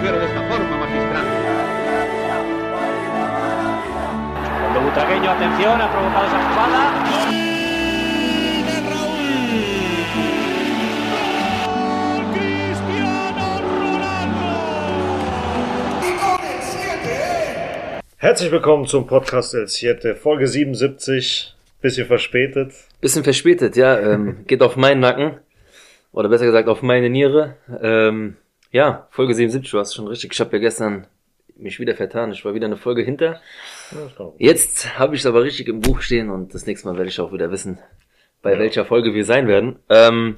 mujer de esta forma, magistral. Cuando Butragueño, atención, ha provocado esa jugada. Herzlich willkommen zum Podcast El Siete, Folge 77. Bisschen verspätet. Bisschen verspätet, ja. Ähm, geht auf meinen Nacken. Oder besser gesagt auf meine Niere. Ähm, ja, Folge 77, du hast schon richtig. Ich habe ja gestern mich wieder vertan. Ich war wieder eine Folge hinter. Jetzt habe ich es aber richtig im Buch stehen und das nächste Mal werde ich auch wieder wissen, bei welcher Folge wir sein werden. Ähm,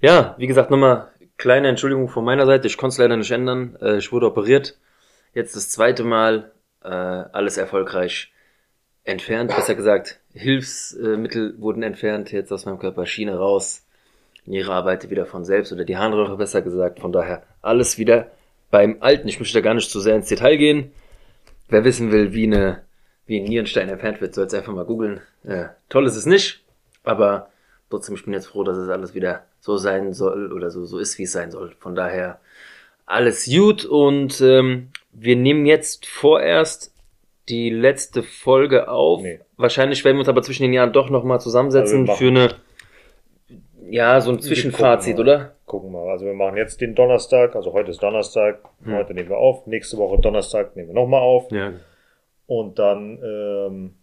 ja, wie gesagt, nochmal kleine Entschuldigung von meiner Seite. Ich konnte es leider nicht ändern. Äh, ich wurde operiert. Jetzt das zweite Mal. Äh, alles erfolgreich entfernt. Besser gesagt, Hilfsmittel wurden entfernt. Jetzt aus meinem Körper Schiene raus. Niere arbeitet wieder von selbst oder die Harnröhre besser gesagt. Von daher alles wieder beim Alten. Ich möchte da gar nicht zu sehr ins Detail gehen. Wer wissen will, wie eine wie ein Nierenstein entfernt wird, soll es einfach mal googeln. Äh, toll ist es nicht, aber trotzdem, ich bin jetzt froh, dass es alles wieder so sein soll oder so, so ist, wie es sein soll. Von daher alles gut und ähm, wir nehmen jetzt vorerst die letzte Folge auf. Nee. Wahrscheinlich werden wir uns aber zwischen den Jahren doch nochmal zusammensetzen Also für eine, ja, so ein Zwischenfazit, gucken oder? Gucken wir mal. Also wir machen jetzt den Donnerstag, also heute ist Donnerstag, Hm. heute nehmen wir auf, nächste Woche Donnerstag nehmen wir nochmal auf Ja. und dann ähm,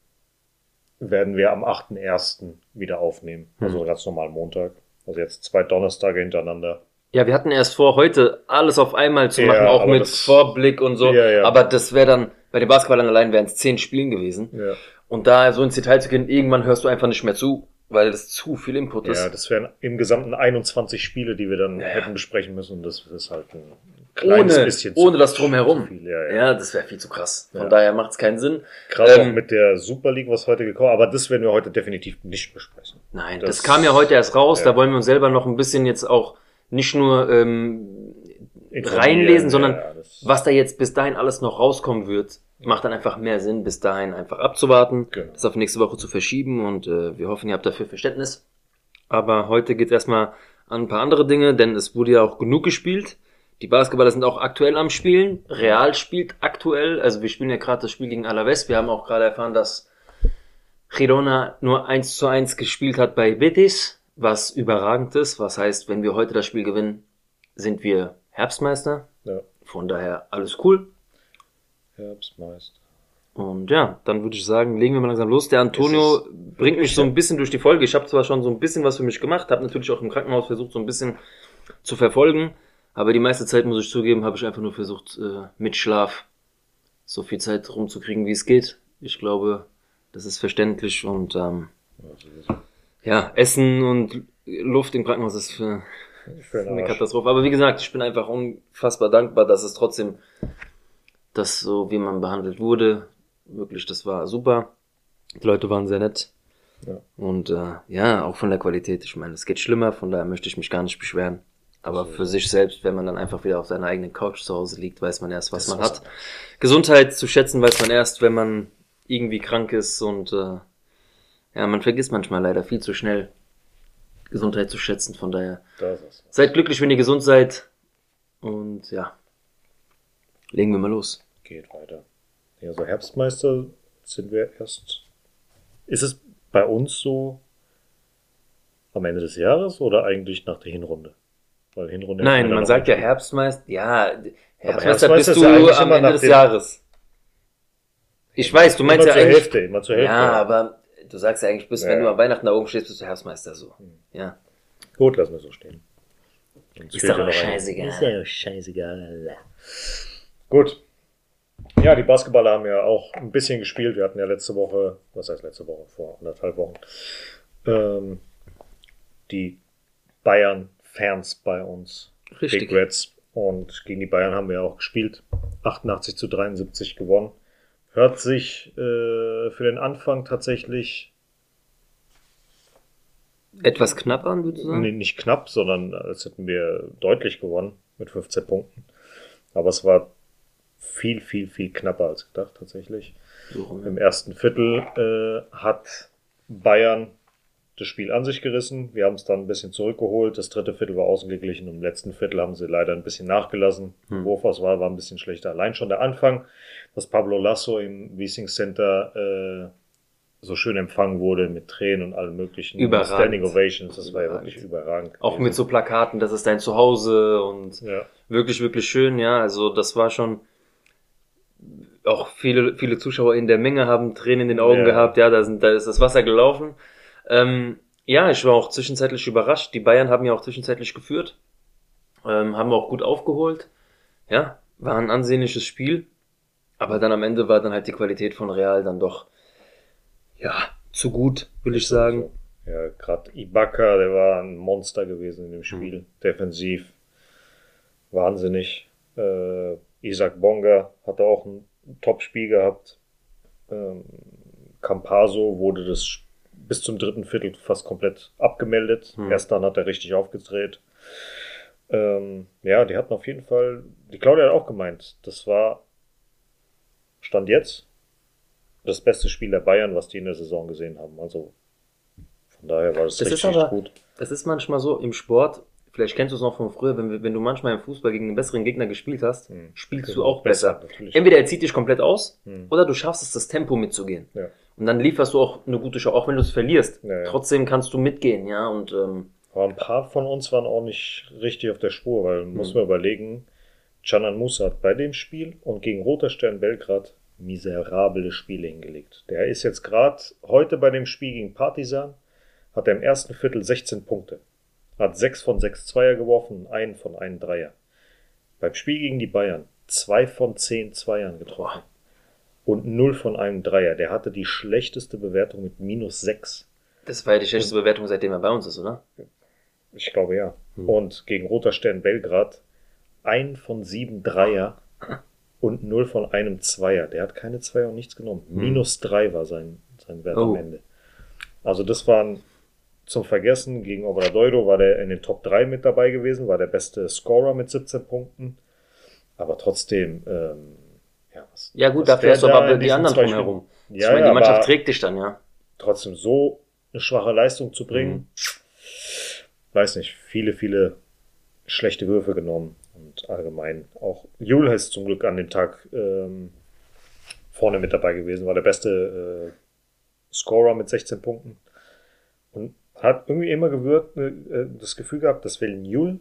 werden wir am 8.1. wieder aufnehmen. Hm. Also ganz normal Montag. Also jetzt zwei Donnerstage hintereinander. Ja, wir hatten erst vor, heute alles auf einmal zu Ja, machen, auch mit das- Vorblick und so. Ja, ja. Aber das wäre dann, bei den Basketballern allein wären es zehn Spielen gewesen. Ja, Und da so ins Detail zu gehen, irgendwann hörst du einfach nicht mehr zu, weil das zu viel Input ist. ja das wären im Gesamten 21 Spiele, die wir dann Ja, hätten besprechen müssen. Und das ist halt ein kleines ohne, bisschen zu- ohne das drumherum. viel. Ja, ja. Ja, das wäre viel zu krass. Von daher macht es keinen Sinn. Gerade Ähm, auch mit der Super League, was heute gekommen aber das werden wir heute definitiv nicht besprechen. Nein, Das- das, kam ja heute erst raus. Da wollen wir uns selber noch ein bisschen jetzt auch nicht nur ähm, reinlesen, sondern was da jetzt bis dahin alles noch rauskommen wird, macht dann einfach mehr Sinn, bis dahin einfach abzuwarten, Genau. das auf nächste Woche zu verschieben und äh, wir hoffen, ihr habt dafür Verständnis. Aber heute geht es erstmal an ein paar andere Dinge, denn es wurde ja auch genug gespielt. Die Basketballer sind auch aktuell am Spielen. Real spielt aktuell, also wir spielen ja gerade das Spiel gegen Alaves. Wir haben auch gerade erfahren, dass Girona nur 1 zu 1 gespielt hat bei Betis, was überragend ist. Was heißt, wenn wir heute das Spiel gewinnen, sind wir Herbstmeister. Ja, Von daher alles cool. Herbstmeister. Und ja, dann würde ich sagen, legen wir mal langsam los. Der Antonio bringt mich so ein bisschen durch die Folge. Ich habe zwar schon so ein bisschen was für mich gemacht, habe natürlich auch im Krankenhaus versucht, so ein bisschen zu verfolgen. Aber die meiste Zeit, muss ich zugeben, habe ich einfach nur versucht, äh, mit Schlaf so viel Zeit rumzukriegen, wie es geht. Ich glaube, das ist verständlich und ähm, ja, Essen und Luft im Krankenhaus ist für, Für eine. Katastrophe. Aber wie gesagt, ich bin einfach unfassbar dankbar, dass es trotzdem, das so wie man behandelt wurde, wirklich, das war super. Die Leute waren sehr nett. Ja. Und äh, ja, auch von der Qualität. Ich meine, es geht schlimmer, von daher möchte ich mich gar nicht beschweren. Aber für sich selbst, wenn man dann einfach wieder auf seiner eigenen Couch zu Hause liegt, weiß man erst, was Das man hat. Gesundheit zu schätzen weiß man erst, wenn man irgendwie krank ist und äh, ja, man vergisst manchmal leider viel zu schnell Gesundheit zu schätzen. Von daher. Seid glücklich, wenn ihr gesund seid. Und ja, legen wir mal los. Geht weiter. Ja, so Herbstmeister sind wir erst. Ist es bei uns so am Ende des Jahres oder eigentlich nach der Hinrunde? Weil Hinrunde Nein, man sagt ja Herbstmeister. Ja, Herbstmeister Herbstmeister bist ist du am Ende des Jahres. Ich weiß, du meinst immer ja zur eigentlich. Hälfte, immer zur Hälfte. Ja, aber du sagst ja eigentlich, bis wenn Ja. Hm. du am Weihnachten da oben stehst, bist du Herbstmeister so. Ja. Gut, lassen wir so stehen. Ist fehlt doch scheißegal. Ist ja scheißegal. Gut. Ja, die Basketballer haben ja auch ein bisschen gespielt. Wir hatten ja letzte Woche, was heißt letzte Woche, vor anderthalb Wochen, ähm, die Bayern-Fans bei uns. Richtig. Big Reds. Und gegen die Bayern haben wir auch gespielt. 88 zu 73 gewonnen. Hört sich äh, für den Anfang tatsächlich Etwas knapp an, würdest du sagen? Nee, nicht knapp, sondern als hätten wir deutlich gewonnen mit 15 Punkten. Aber es war viel, viel, viel knapper als gedacht tatsächlich. So. Im ersten Viertel äh, hat Bayern das Spiel an sich gerissen. Wir haben es dann ein bisschen zurückgeholt. Das dritte Viertel war ausgeglichen. Im letzten Viertel haben sie leider ein bisschen nachgelassen. Hm. Wurfauswahl war ein bisschen schlechter. Allein schon der Anfang, dass Pablo Lasso im Wiesing Center äh, so schön empfangen wurde mit Tränen und allem möglichen Überragend. Standing Ovations. Das war ja Überragend. wirklich überragend. Auch mit so Plakaten, das ist dein Zuhause und Ja. wirklich, wirklich schön, ja. Also das war schon auch viele, viele Zuschauer in der Menge haben Tränen in den Augen Ja. gehabt, ja, da, sind, da ist das Wasser gelaufen. Ähm, ja, ich war auch zwischenzeitlich überrascht. Die Bayern haben ja auch zwischenzeitlich geführt, ähm, haben auch gut aufgeholt. Ja, war ein ansehnliches Spiel. Aber dann am Ende war dann halt die Qualität von Real dann doch, ja, zu gut, will ich sagen. Ja, gerade Ibaka, der war ein Monster gewesen in dem Hm. Spiel. Defensiv. Wahnsinnig. Äh, Isaac Bonga hatte auch ein Top-Spiel gehabt. Ähm, Campaso wurde das bis zum dritten Viertel fast komplett abgemeldet. Hm. Erst dann hat er richtig aufgedreht. Ähm, ja, die hatten auf jeden Fall, die Claudia hat auch gemeint, das war Stand jetzt das beste Spiel der Bayern, was die in der Saison gesehen haben. Also von daher war das, Das richtig aber- gut. Es ist manchmal so im Sport, vielleicht kennst du es noch von früher, wenn, wenn du manchmal im Fußball gegen einen besseren Gegner gespielt hast, Hm. spielst du Genau, auch besser. natürlich. Entweder er zieht dich komplett aus Hm. oder du schaffst es, das Tempo mitzugehen. Ja. Und dann lieferst du auch eine gute Show, auch wenn du es verlierst. Ja, ja. Trotzdem kannst du mitgehen, ja. Und ähm, Aber ein paar von uns waren auch nicht richtig auf der Spur, weil man Hm. muss man überlegen, Canan Musa hat bei dem Spiel und gegen Roter Stern Belgrad miserable Spiele hingelegt. Der ist jetzt gerade heute bei dem Spiel gegen Partizan, hat er im ersten Viertel 16 Punkte. Hat 6 von 6 Zweier geworfen und einen von einen Dreier. Beim Spiel gegen die Bayern 2 von 10 Zweiern getroffen. Und 0 von einem Dreier. Der hatte die schlechteste Bewertung mit minus 6. das war ja die schlechteste Bewertung, seitdem er bei uns ist, oder? Ich glaube ja. Hm. Und gegen Roter Stern Belgrad ein von sieben Dreier und null von einem Zweier. Der hat keine Zweier und nichts genommen. Hm. Minus drei war sein, sein Wert Oh. am Ende. Also das waren zum Vergessen. Gegen Obradoiro war der in den Top 3 mit dabei gewesen, war der beste Scorer mit 17 Punkten. Aber trotzdem, ähm, ja, was, Ja gut, was dafür hast du aber die anderen drumherum. Spielen- ich meine, die ja, Mannschaft trägt dich dann, ja. trotzdem so eine schwache Leistung zu bringen, Mhm. weiß nicht, viele, viele schlechte Würfe genommen und allgemein auch Jul ist zum Glück an dem Tag ähm, vorne mit dabei gewesen, war der beste äh, Scorer mit 16 Punkten und hat irgendwie immer gewirkt, äh, das Gefühl gehabt, dass wenn Jul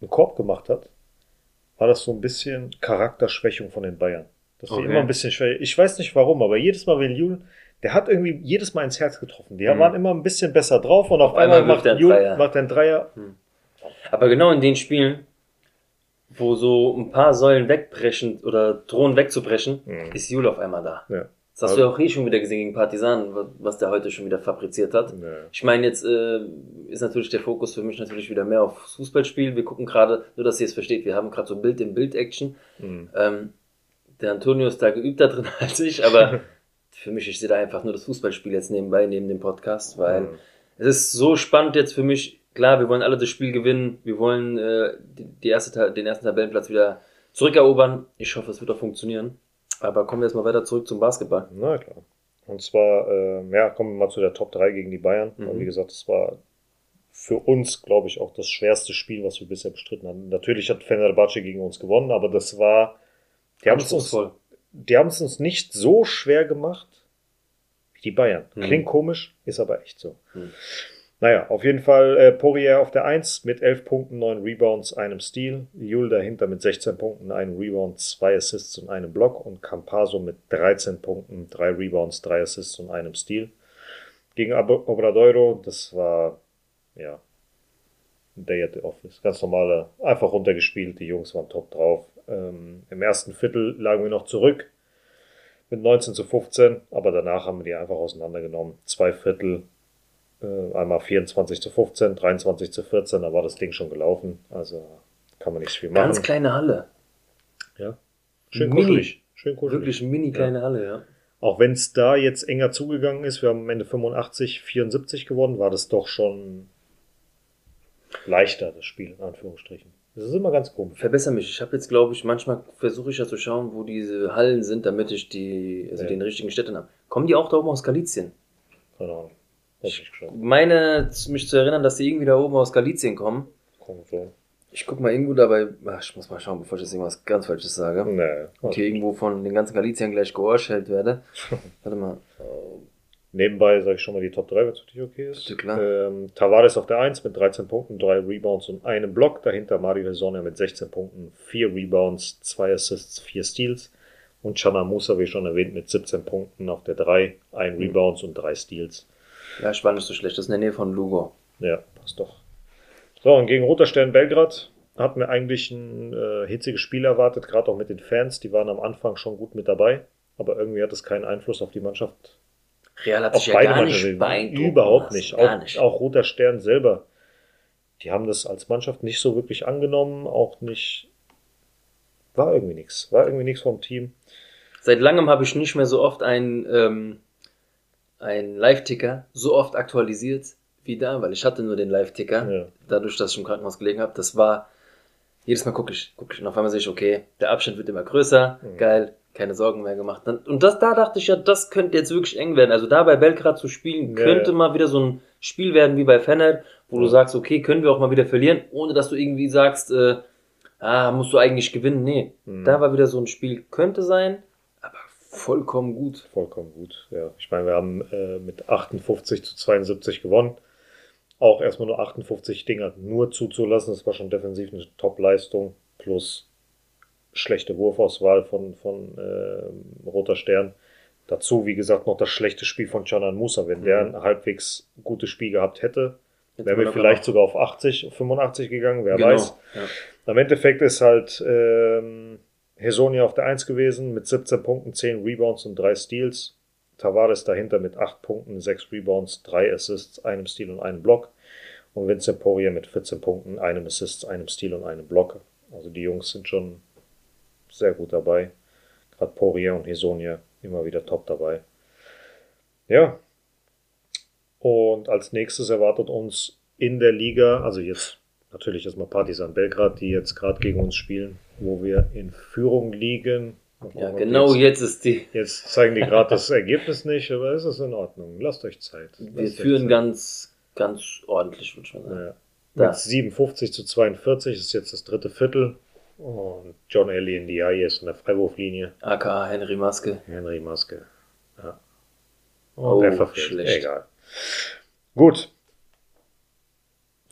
einen Korb gemacht hat, war das so ein bisschen Charakterschwächung von den Bayern. Dass Okay. immer ein bisschen schwächer. Ich weiß nicht warum, aber jedes Mal, wenn Jul, der hat irgendwie jedes Mal ins Herz getroffen. Die Mhm. waren immer ein bisschen besser drauf und auf, Auf einmal einmal, er macht Jul Dreier. macht einen Dreier. Aber genau in den Spielen, wo so ein paar Säulen wegbrechen oder drohen wegzubrechen, Mhm. ist Jule auf einmal da. Ja. Das hast du ja auch hier schon wieder gesehen gegen Partisan, wa- was der heute schon wieder fabriziert hat. Ja. Ich meine, jetzt äh, ist natürlich der Fokus für mich natürlich wieder mehr auf Fußballspiel. Wir gucken gerade, nur dass ihr es versteht, wir haben gerade so Bild in Bild-Action. Mhm. Ähm, der Antonio ist da geübter drin als ich, aber für mich, ich sehe da einfach nur das Fußballspiel jetzt nebenbei, neben dem Podcast, weil Mhm. es ist so spannend jetzt für mich. Klar, wir wollen alle das Spiel gewinnen. Wir wollen äh, die, die erste, den ersten Tabellenplatz wieder zurückerobern. Ich hoffe, es wird auch funktionieren. Aber kommen wir jetzt mal weiter zurück zum Basketball. Na klar. Und zwar, ähm, ja, kommen wir mal zu der Top 3 gegen die Bayern. Mhm. Und wie gesagt, das war für uns, glaube ich, auch das schwerste Spiel, was wir bisher bestritten haben. Natürlich hat Fenerbahce gegen uns gewonnen, aber das war, die haben es uns, die haben es uns nicht so schwer gemacht wie die Bayern. Mhm. Klingt komisch, ist aber echt so. Mhm. Naja, auf jeden Fall äh, Poirier auf der 1 mit 11 Punkten, 9 Rebounds, einem Steal. Jul dahinter mit 16 Punkten, einem Rebound, 2 Assists und einem Block. Und Campaso mit 13 Punkten, 3 Rebounds, 3 Assists und einem Steal. Gegen Ab- Obradoiro, das war, ja, Day at the Office. Ganz normale, einfach runtergespielt. Die Jungs waren top drauf. Ähm, Im ersten Viertel lagen wir noch zurück mit 19 zu 15, aber danach haben wir die einfach auseinandergenommen. Zwei Viertel, äh, einmal 24 zu 15, 23 zu 14, da war das Ding schon gelaufen. Also kann man nicht viel machen. Ganz kleine Halle. ja. Schön Mini. kuschelig. Schön kuschelig. Wirklich mini kleine Halle, ja. Auch wenn es da jetzt enger zugegangen ist, wir haben am Ende 85, 74 gewonnen, war das doch schon leichter, das Spiel, in Anführungsstrichen. Das ist immer ganz komisch. Verbessere mich. Ich habe jetzt, glaube ich, manchmal versuche ich ja zu schauen, wo diese Hallen sind, damit ich die, also Ja. den richtigen Städten habe. Kommen die auch da oben aus Galizien? Keine Ahnung. Ich meine, mich zu erinnern, dass die irgendwie da oben aus Galizien kommen. So. Ich guck mal irgendwo dabei, ach, ich muss mal schauen, bevor ich jetzt irgendwas ganz Falsches sage. Nee. Und hier irgendwo von den ganzen Galiziern gleich geohrschellt werde. Warte mal. Nebenbei sage ich schon mal die Top 3, wenn es für dich okay ist. Bitte, klar. Ähm, Tavares auf der 1 mit 13 Punkten, 3 Rebounds und einem Block. Dahinter Mario Hezonja mit 16 Punkten, 4 Rebounds, 2 Assists, 4 Steals. Und Chana Musa, wie schon erwähnt, mit 17 Punkten auf der 3, 1 Rebounds und 3 Steals. Ja, war nicht so schlecht. Das ist in der Nähe von Lugo. Ja, passt doch. So, und gegen Roter Stern Belgrad hatten wir eigentlich ein äh, hitziges Spiel erwartet, gerade auch mit den Fans. Die waren am Anfang schon gut mit dabei, aber irgendwie hat es keinen Einfluss auf die Mannschaft Real hat auf sich ja gar nicht beeindruckt. Überhaupt nicht. Gar auch, nicht. auch Roter Stern selber. Die haben das als Mannschaft nicht so wirklich angenommen, auch nicht. War irgendwie nichts. War irgendwie nichts vom Team. Seit langem habe ich nicht mehr so oft einen, ähm, einen Live-Ticker so oft aktualisiert wie da, weil ich hatte nur den Live-Ticker, Ja. dadurch, dass ich im Krankenhaus gelegen habe. Das war, jedes Mal gucke ich, gucke ich und auf einmal sehe ich, okay, der Abstand wird immer größer, Mhm. geil, keine Sorgen mehr gemacht. Dann- Und das, da dachte ich ja, das könnte jetzt wirklich eng werden. Also da bei Belgrad zu spielen, Ja, könnte ja. mal wieder so ein Spiel werden wie bei Fener, wo du sagst, okay, können wir auch mal wieder verlieren, ohne dass du irgendwie sagst, äh, ah, musst du eigentlich gewinnen. Nee, Mhm. da war wieder so ein Spiel, könnte sein, vollkommen gut. Vollkommen gut. Ja. Ich meine, wir haben äh, mit 58 zu 72 gewonnen. Auch erstmal nur 58 Dinger nur zuzulassen. Das war schon defensiv eine Top-Leistung. Plus schlechte Wurfauswahl von, von ähm, Roter Stern. Dazu, wie gesagt, noch das schlechte Spiel von Canan Musa. Wenn der Mhm. ein halbwegs gutes Spiel gehabt hätte, wären wir vielleicht noch- sogar auf 80, 85 gegangen. Wer genau. weiß. Ja. Im Endeffekt ist halt ähm, Hesonia auf der 1 gewesen mit 17 Punkten, 10 Rebounds und 3 Steals. Tavares dahinter mit 8 Punkten, 6 Rebounds, 3 Assists, einem Steal und einem Block. Und Vincent Poirier mit 14 Punkten, einem Assist, einem Steal und einem Block. Also die Jungs sind schon sehr gut dabei. Gerade Poirier und Hesonia immer wieder top dabei. Ja. Und als nächstes erwartet uns in der Liga, also jetzt natürlich erstmal Partisan Belgrad, die jetzt gerade gegen uns spielen, wo wir in Führung liegen. Ja, genau Jetzt, jetzt ist die. jetzt zeigen die gerade das Ergebnis nicht, aber es ist in Ordnung. Lasst euch Zeit. Wir Lasst euch führen Zeit. ganz, ganz ordentlich, würde ich mal sagen. Ja. Da. Mit 57 zu 42 ist jetzt das dritte Viertel. Und John Ellie in die ist in der Freiwurflinie. aka Henry Maske. Henry Maske. Ja. Oh, der verfehlt. schlecht. Egal. Gut.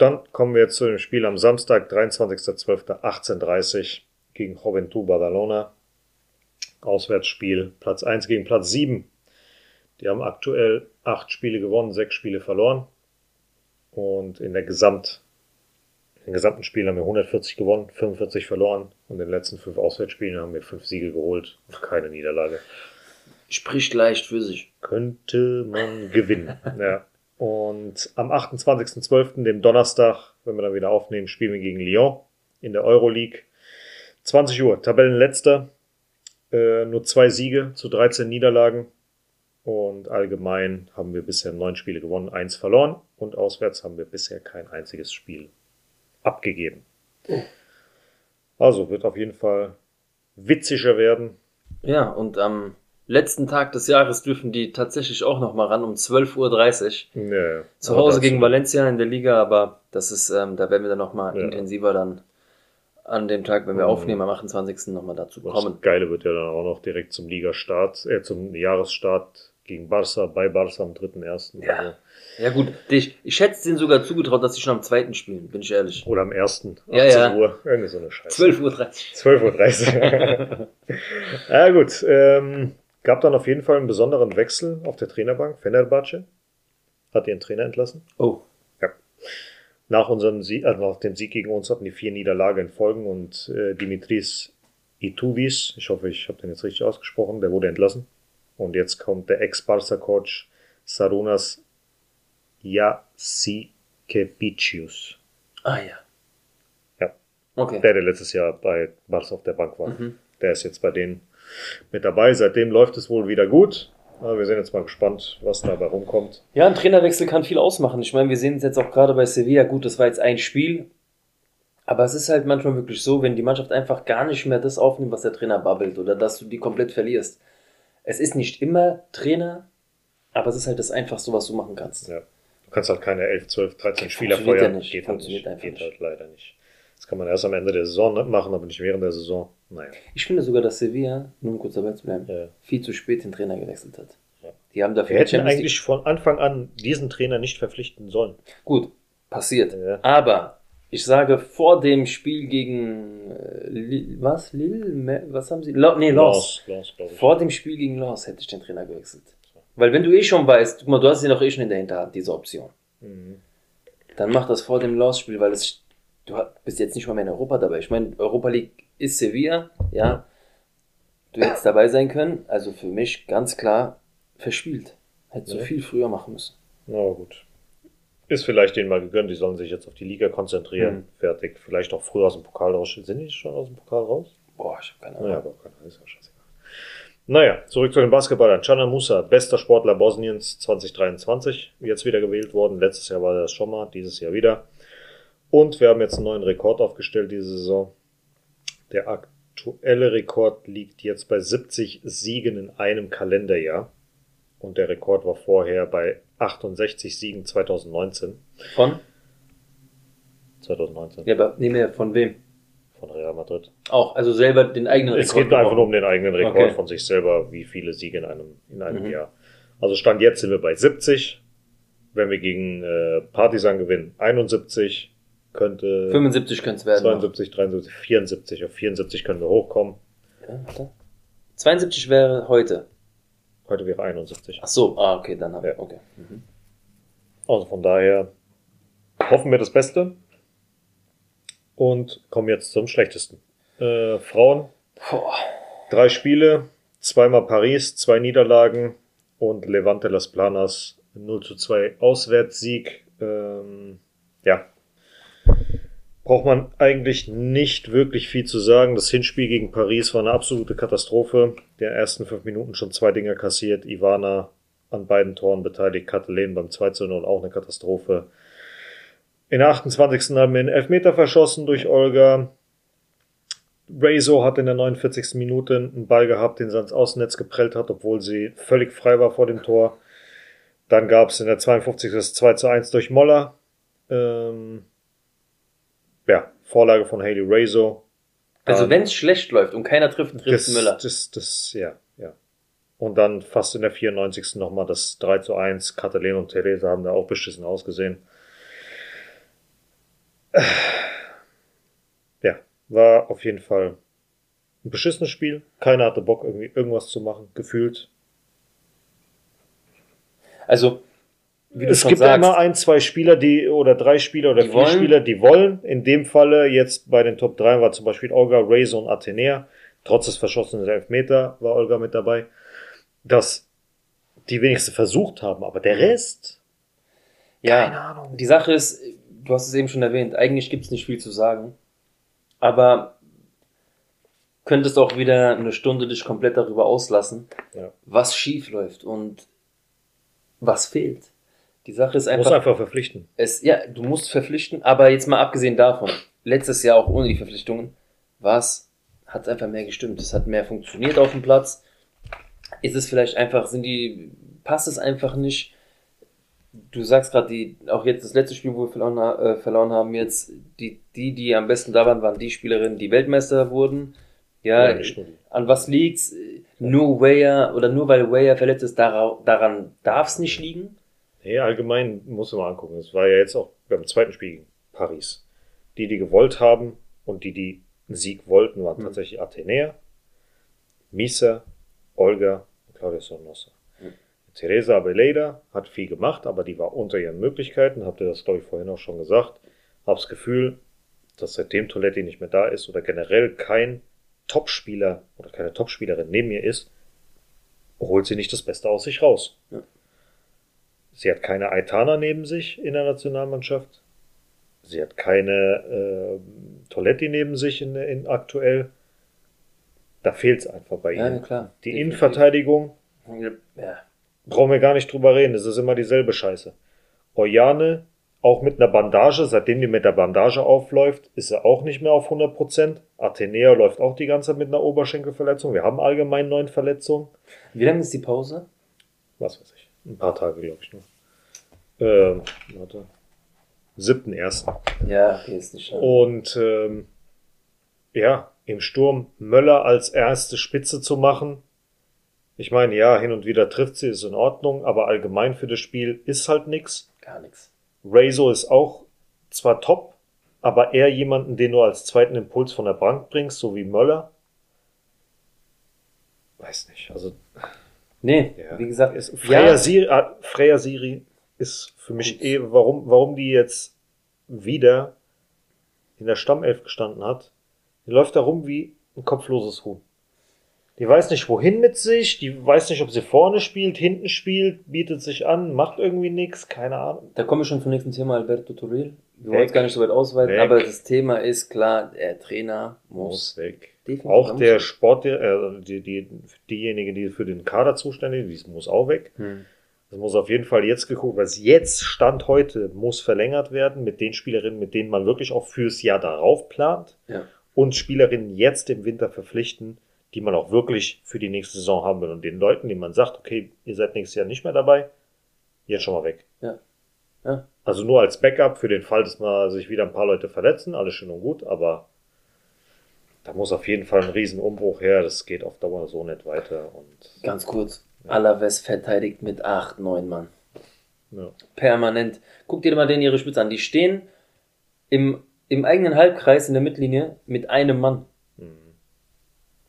Dann kommen wir zu dem Spiel am Samstag, 23.12.18.30 gegen Juventud Badalona. Auswärtsspiel, Platz 1 gegen Platz 7. Die haben aktuell acht Spiele gewonnen, sechs Spiele verloren. Und in der Gesamt, in den gesamten Spielen haben wir 140 gewonnen, 45 verloren. Und in den letzten fünf Auswärtsspielen haben wir fünf Siege geholt und keine Niederlage Spricht leicht für sich. könnte man gewinnen. ja. Und am 28.12., dem Donnerstag, wenn wir dann wieder aufnehmen, spielen wir gegen Lyon in der Euroleague. 20 Uhr, Tabellenletzter. Äh, nur zwei Siege zu 13 Niederlagen. Und allgemein haben wir bisher neun Spiele gewonnen, eins verloren. Und auswärts haben wir bisher kein einziges Spiel abgegeben. Also wird auf jeden Fall witziger werden. Ja, und am letzten Tag des Jahres dürfen die tatsächlich auch noch mal ran um 12.30 Uhr. Ja, Zu Hause gegen Valencia in der Liga, aber das ist, ähm, da werden wir dann noch mal Ja. intensiver dann an dem Tag, wenn wir Mhm. aufnehmen, am 28. noch mal dazu Das kommen. Geile wird ja dann auch noch direkt zum Ligastart, äh, zum Jahresstart gegen Barca, bei Barca am 3.1. Ja. Also, Ja gut, ich, ich hätte denen sogar zugetraut, dass sie schon am zweiten spielen, bin ich ehrlich. oder am 1. 18 Ja, ja. Uhr. Irgendwie so eine Scheiße. 12.30 12.30 Uhr. ja gut, ähm, gab dann auf jeden Fall einen besonderen Wechsel auf der Trainerbank. Fenerbahce hat ihren Trainer entlassen. Oh, Nach, unserem Sieg, äh, nach dem Sieg gegen uns hatten die vier Niederlage in Folgen und äh, Dimitris Ituvis, ich hoffe, ich habe den jetzt richtig ausgesprochen, der wurde entlassen. Und jetzt kommt der Ex-Barca-Coach Sarunas Jasikevicius, ah ja. Ja. Okay. der, der letztes Jahr bei Barca auf der Bank war. Mhm. Der ist jetzt bei denen mit dabei. Seitdem läuft es wohl wieder gut. Aber wir sind jetzt mal gespannt, was dabei rumkommt. Ja, ein Trainerwechsel kann viel ausmachen. Ich meine, wir sehen es jetzt auch gerade bei Sevilla. Gut, das war jetzt ein Spiel. Aber es ist halt manchmal wirklich so, wenn die Mannschaft einfach gar nicht mehr das aufnimmt, was der Trainer babbelt oder dass du die komplett verlierst. Es ist nicht immer Trainer, aber es ist halt das Einfachste, was du machen kannst. Ja. kannst halt keine 11, 12, 13 Spieler feuern. ja nicht. Geht, halt Funktioniert nicht. einfach Geht nicht. halt leider nicht. Das kann man erst am Ende der Saison machen, aber nicht während der Saison. Naja. Ich finde sogar, dass Sevilla, nur um kurz dabei zu bleiben, Ja. viel zu spät den Trainer gewechselt hat. Ja. Die haben dafür Wir hätten eigentlich von Anfang an diesen Trainer nicht verpflichten sollen. Gut, passiert. Ja. Aber ich sage, vor dem Spiel gegen äh, Lille, was? Lille? Was haben sie? Lo, nee, Lens, glaube ich. Vor dem Spiel gegen Lens hätte ich den Trainer gewechselt. Weil wenn du eh schon weißt, guck mal, du hast sie noch eh schon in der Hinterhand, diese Option. Mhm. Dann mach das vor dem Lens-Spiel, weil es, du bist jetzt nicht mal mehr in Europa dabei. Ich meine, Europa League ist Sevilla, ja. Du hättest dabei sein können. Also für mich ganz klar verspielt. Hättest du Ja. viel früher machen müssen. Na gut. Ist vielleicht denen mal gegönnt, die sollen sich jetzt auf die Liga konzentrieren. Mhm. Fertig. Vielleicht auch früher aus dem Pokal raus. Sind die schon aus dem Pokal raus? Boah, ich habe keine Ahnung. Naja, aber auch keiner. Ist ja scheißegal. Naja, zurück zu den Basketballern. Cana Musa, bester Sportler Bosniens 2023, jetzt wieder gewählt worden. Letztes Jahr war das schon mal, dieses Jahr wieder. Und wir haben jetzt einen neuen Rekord aufgestellt diese Saison. Der aktuelle Rekord liegt jetzt bei 70 Siegen in einem Kalenderjahr. Und der Rekord war vorher bei 68 Siegen 2019. Von? 2019 Ja, aber nehmen wir von wem? von Real Madrid. Auch, also selber den eigenen Es geht einfach nur um den eigenen Rekord Okay. von sich selber, wie viele Siege in einem, in einem Mhm. Jahr. Also Stand jetzt sind wir bei 70. Wenn wir gegen äh, Partisan gewinnen, 71 könnte 75 könnte es werden. 72, 73, 74. Auf 74 können wir hochkommen. Ja, warte. 72 wäre heute. Heute wäre 71. Ach so, ah, okay, dann haben wir. Ja. Okay. Mhm. Also von daher hoffen wir das Beste und kommen jetzt zum Schlechtesten. Äh, Frauen, Boah. drei Spiele, zweimal Paris, zwei Niederlagen und Levante Las Planas 0 zu 2 Auswärtssieg. Ähm, ja. Braucht man eigentlich nicht wirklich viel zu sagen. Das Hinspiel gegen Paris war eine absolute Katastrophe. Der ersten fünf Minuten schon zwei Dinger kassiert. Ivana an beiden Toren beteiligt. Katalin beim 2 zu 0 auch eine Katastrophe. In der 28. haben wir einen Elfmeter verschossen durch Olga. Rezo hat in der 49. Minute einen Ball gehabt, den sie ans Außennetz geprellt hat, obwohl sie völlig frei war vor dem Tor. Dann gab es in der 52. das 2 zu 1 durch Moller. Ähm, ja, Vorlage von Haley Rezo. Also wenn es schlecht läuft und keiner trifft, trifft das, Müller. Das, das, ja, ja. Und dann fast in der 94. nochmal das 3 zu 1. Katalin und Theresa haben da auch beschissen ausgesehen. Ja, war auf jeden Fall ein beschissenes Spiel. Keiner hatte Bock, irgendwie irgendwas zu machen, gefühlt. Also, es gibt sagst, immer ein, zwei Spieler, die, oder drei Spieler oder vier wollen. Spieler, die wollen. In dem Falle jetzt bei den Top 3 war zum Beispiel Olga, Rezo und Athenea. Trotz des verschossenen Elfmeter war Olga mit dabei. Dass die wenigsten versucht haben, aber der Rest, ja, keine Ahnung. die Sache ist, du hast es eben schon erwähnt, eigentlich gibt es nicht viel zu sagen. Aber könntest auch wieder eine Stunde dich komplett darüber auslassen, Ja. was schief läuft und was fehlt. Die Sache ist einfach, einfach verpflichten. es, ja, du musst verpflichten, aber jetzt mal abgesehen davon, letztes Jahr auch ohne die Verpflichtungen, was hat einfach mehr gestimmt. Es hat mehr funktioniert auf dem Platz. Ist es vielleicht einfach, sind die, passt es einfach nicht? Du sagst gerade, die, auch jetzt das letzte Spiel, wo wir verloren, äh, verloren haben, jetzt, die, die, die am besten da waren, waren die Spielerinnen, die Weltmeister wurden. Ja, Ja, an was liegt's? Nur Weyer oder nur weil Weyer verletzt ist, dara- daran darf es nicht liegen? Nee, allgemein muss man mal angucken. Es war ja jetzt auch beim zweiten Spiel gegen Paris. Die, die gewollt haben und die, die einen Sieg wollten, waren Hm. tatsächlich Athenea, Misa, Olga und Claudia Sornosa. Hm. Teresa Abeleda hat viel gemacht, aber die war unter ihren Möglichkeiten. Habt ihr das, glaube ich, vorhin auch schon gesagt. Hab's Gefühl, dass seitdem Toiletti nicht mehr da ist oder generell kein Topspieler oder keine Topspielerin neben ihr ist, holt sie nicht das Beste aus sich raus. Ja. Sie hat keine Aitana neben sich in der Nationalmannschaft. Sie hat keine äh, Toiletti neben sich in, in aktuell. Da fehlt's einfach bei Ja, ihnen. ja, klar. Die Definitiv. Innenverteidigung Ja. brauchen wir gar nicht drüber reden. Das ist immer dieselbe Scheiße. Oyane, auch mit einer Bandage, seitdem die mit der Bandage aufläuft, ist er auch nicht mehr auf 100%. Athenea läuft auch die ganze Zeit mit einer Oberschenkelverletzung. Wir haben allgemein neun Verletzungen. Wie lange ist die Pause? Was weiß ich. Ein paar Tage, glaube ich nur. Äh, warte. Siebten ersten. Ja, okay, ist nicht schlimm. Und ähm, ja, im Sturm Möller als erste Spitze zu machen. Ich meine, ja, hin und wieder trifft sie, ist in Ordnung, aber allgemein für das Spiel ist halt nix. Gar nichts. Rezo ist auch zwar top, aber eher jemanden, den du als zweiten Impuls von der Bank bringst, so wie Möller. Weiß nicht, also Nee, ja. wie gesagt, ist, Freya, ja, Siri, äh, Freya Siri ist für mich Gut. eh, warum, warum die jetzt wieder in der Stammelf gestanden hat. Die läuft da rum wie ein kopfloses Huhn. Die weiß nicht, wohin mit sich, die weiß nicht, ob sie vorne spielt, hinten spielt, bietet sich an, macht irgendwie nichts, keine Ahnung. da komme ich schon zum nächsten Thema, Alberto Toril. Wir Weg. wollen es gar nicht so weit ausweiten, Weg. aber das Thema ist klar, der Trainer muss Muss weg. Definitiv Auch der Sport, äh, die, die, diejenige, die für den Kader zuständig ist, die muss auch weg. Hm. Das muss auf jeden Fall jetzt geguckt, weil es jetzt Stand heute muss verlängert werden mit den Spielerinnen, mit denen man wirklich auch fürs Jahr darauf plant Ja. und Spielerinnen jetzt im Winter verpflichten, die man auch wirklich für die nächste Saison haben will und den Leuten, denen man sagt, okay, ihr seid nächstes Jahr nicht mehr dabei, jetzt schon mal weg. Ja. Ja. Also nur als Backup für den Fall, dass mal sich wieder ein paar Leute verletzen, alles schön und gut, aber da muss auf jeden Fall ein Riesenumbruch her, das geht auf Dauer so nicht weiter und Ganz kurz. Alaves verteidigt mit 8, 9 Mann. ja. Permanent. Guck dir mal den ihre Spitze an. Die stehen im, im eigenen Halbkreis in der Mittellinie mit einem Mann. Mhm.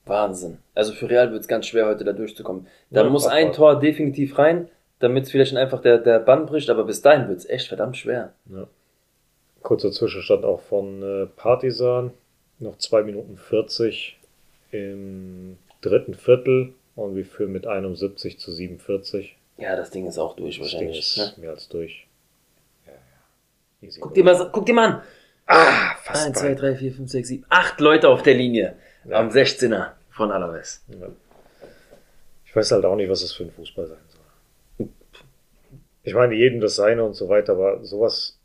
Wahnsinn. Also für Real wird es ganz schwer, heute da durchzukommen. Da Ja, muss ein Tor definitiv rein, damit vielleicht einfach der, der Bann bricht, aber bis dahin wird es echt verdammt schwer. Ja. Kurzer Zwischenstand auch von äh, Partisan. Noch 2 Minuten 40 im dritten Viertel und wir führen mit 71 zu 47. Ja, das Ding ist auch durch Das Ding wahrscheinlich. ist Ne? mehr als durch. Ja, ja. Guck, dir mal, guck dir mal an. Ah, fast 1, 2, bei. 3, 4, 5, 6, 7, 8 Leute auf der Linie Ja. am 16er von Alaves. Ja. Ich weiß halt auch nicht, was das für ein Fußball sein soll. Ich meine, jedem das seine und so weiter, aber sowas,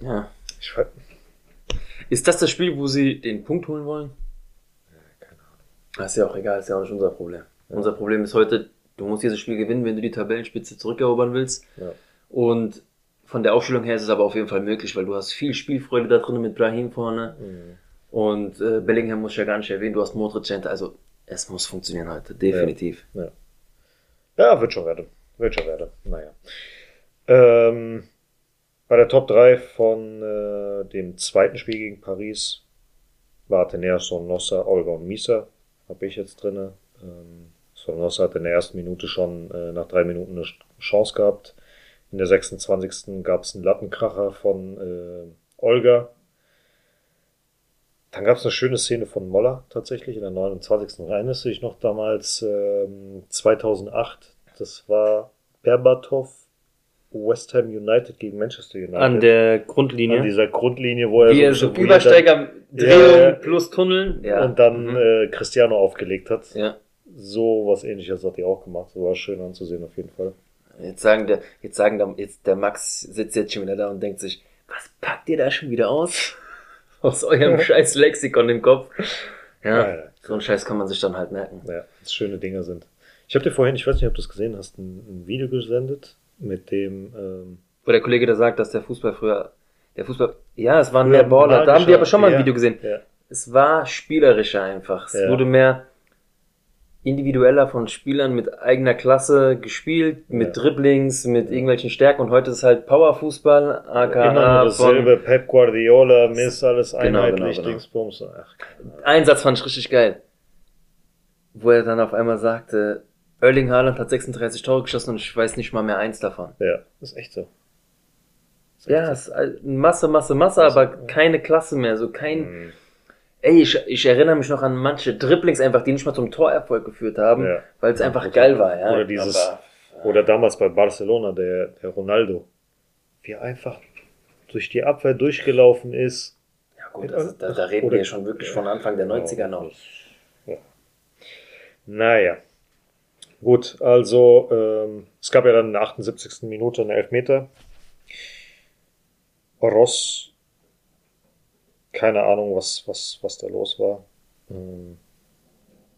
Ja. ich weiß, Ist das das Spiel, wo sie den Punkt holen wollen? keine Ahnung. Das ist ja auch egal, ist ja auch nicht unser Problem. Unser Problem ist heute, du musst dieses Spiel gewinnen, wenn du die Tabellenspitze zurückerobern willst. Ja. Und von der Aufstellung her ist es aber auf jeden Fall möglich, weil du hast viel Spielfreude da drin mit Brahim vorne. Mhm. Und äh, Bellingham muss ich ja gar nicht erwähnen, du hast Modric also es muss funktionieren heute, definitiv. Ja. ja, wird schon werden. Wird schon werden. Naja. Ähm, bei der Top 3 von äh, dem zweiten Spiel gegen Paris war Atenea, Sonossa, Olga und Misa. Habe ich jetzt drinne. Ähm, Sonossa hat in der ersten Minute schon äh, nach drei Minuten eine Chance gehabt. In der 26. gab es einen Lattenkracher von äh, Olga. Dann gab es eine schöne Szene von Moller tatsächlich in der 29. Erinnerst du dich noch damals ähm, 2008? Das war Berbatov West Ham United gegen Manchester United. An der An Grundlinie. dieser Grundlinie, wo er Wie so er Übersteiger, Drehung Ja, ja. plus Tunnel. dann, und dann Mhm. äh, Cristiano aufgelegt hat. ja. So was ähnliches hat er auch gemacht. So war schön anzusehen auf jeden Fall. Jetzt sagen der, jetzt sagen der, jetzt der Max sitzt jetzt schon wieder da und denkt sich, was packt ihr da schon wieder aus? Aus eurem scheiß Lexikon im Kopf. Ja, Ja, ja. so ein Scheiß kann man sich dann halt merken. Ja, dass schöne Dinge sind. Ich habe dir vorhin, ich weiß nicht, ob du es gesehen hast, ein, ein Video gesendet mit dem ähm, Wo der Kollege da sagt, dass der Fußball früher, der Fußball, ja, es waren mehr Baller. Da haben wir aber schon mal ein ja, Video gesehen. ja. Es war spielerischer einfach. Es Ja. wurde mehr individueller von Spielern mit eigener Klasse gespielt, mit Ja. Dribblings, mit irgendwelchen Stärken und heute ist es halt Powerfußball, aka immer dasselbe, Pep Guardiola, Miss, alles Genau, einheitlich, genau, genau. Keine Ahnung. Einsatz fand ich richtig geil. Wo er dann auf einmal sagte, Erling Haaland hat 36 Tore geschossen und ich weiß nicht mal mehr eins davon. Ja, ist echt so. Ist echt Ja, es ist all- Masse, Masse, Masse, aber keine Klasse mehr, so kein, Mhm. ey, ich, ich erinnere mich noch an manche Dribblings einfach, die nicht mal zum Torerfolg geführt haben, Ja. weil es einfach geil war, ja. Oder dieses, Aber, oder damals bei Barcelona, der, der Ronaldo, wie er einfach durch die Abwehr durchgelaufen ist. ja gut, ist, da, da reden wir schon wirklich von Anfang der 90er noch. Ja. Naja. Gut, also ähm, es gab ja dann in der 78. Minute einen Elfmeter. Ross, keine Ahnung, was, was, was da los war. Ähm,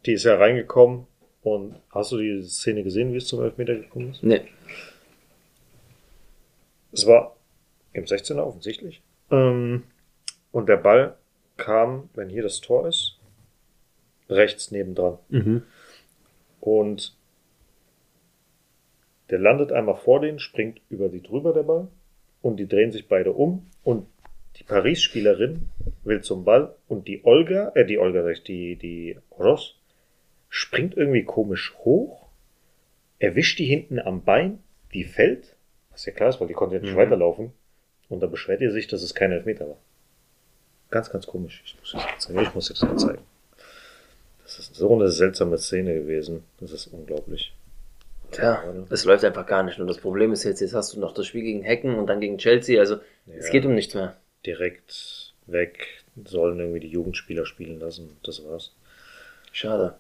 die ist ja reingekommen und hast du die Szene gesehen, wie es zum Elfmeter gekommen ist? Nee. Es war im 16er offensichtlich. Ähm, und der Ball kam, wenn hier das Tor ist, rechts nebendran. Mhm. Und der landet einmal vor denen, springt über die drüber, der Ball. Und die drehen sich beide um. Und die Paris-Spielerin will zum Ball. Und die Olga, äh, die Olga, sag ich, die, die Ross, springt irgendwie komisch hoch, erwischt die hinten am Bein, die fällt. Was ja klar ist, weil die konnte ja nicht Mhm. weiterlaufen. Und dann beschwert ihr sich, dass es kein Elfmeter war. Ganz, ganz komisch. Ich muss das zeigen. Ich muss mal zeigen. Das ist so eine seltsame Szene gewesen. Das ist unglaublich. Tja, es läuft einfach gar nicht. Und das Problem ist jetzt, jetzt hast du noch das Spiel gegen Hecken und dann gegen Chelsea. Also es Ja. geht um nichts mehr. direkt weg, sollen irgendwie die Jugendspieler spielen lassen. Das war's. Schade.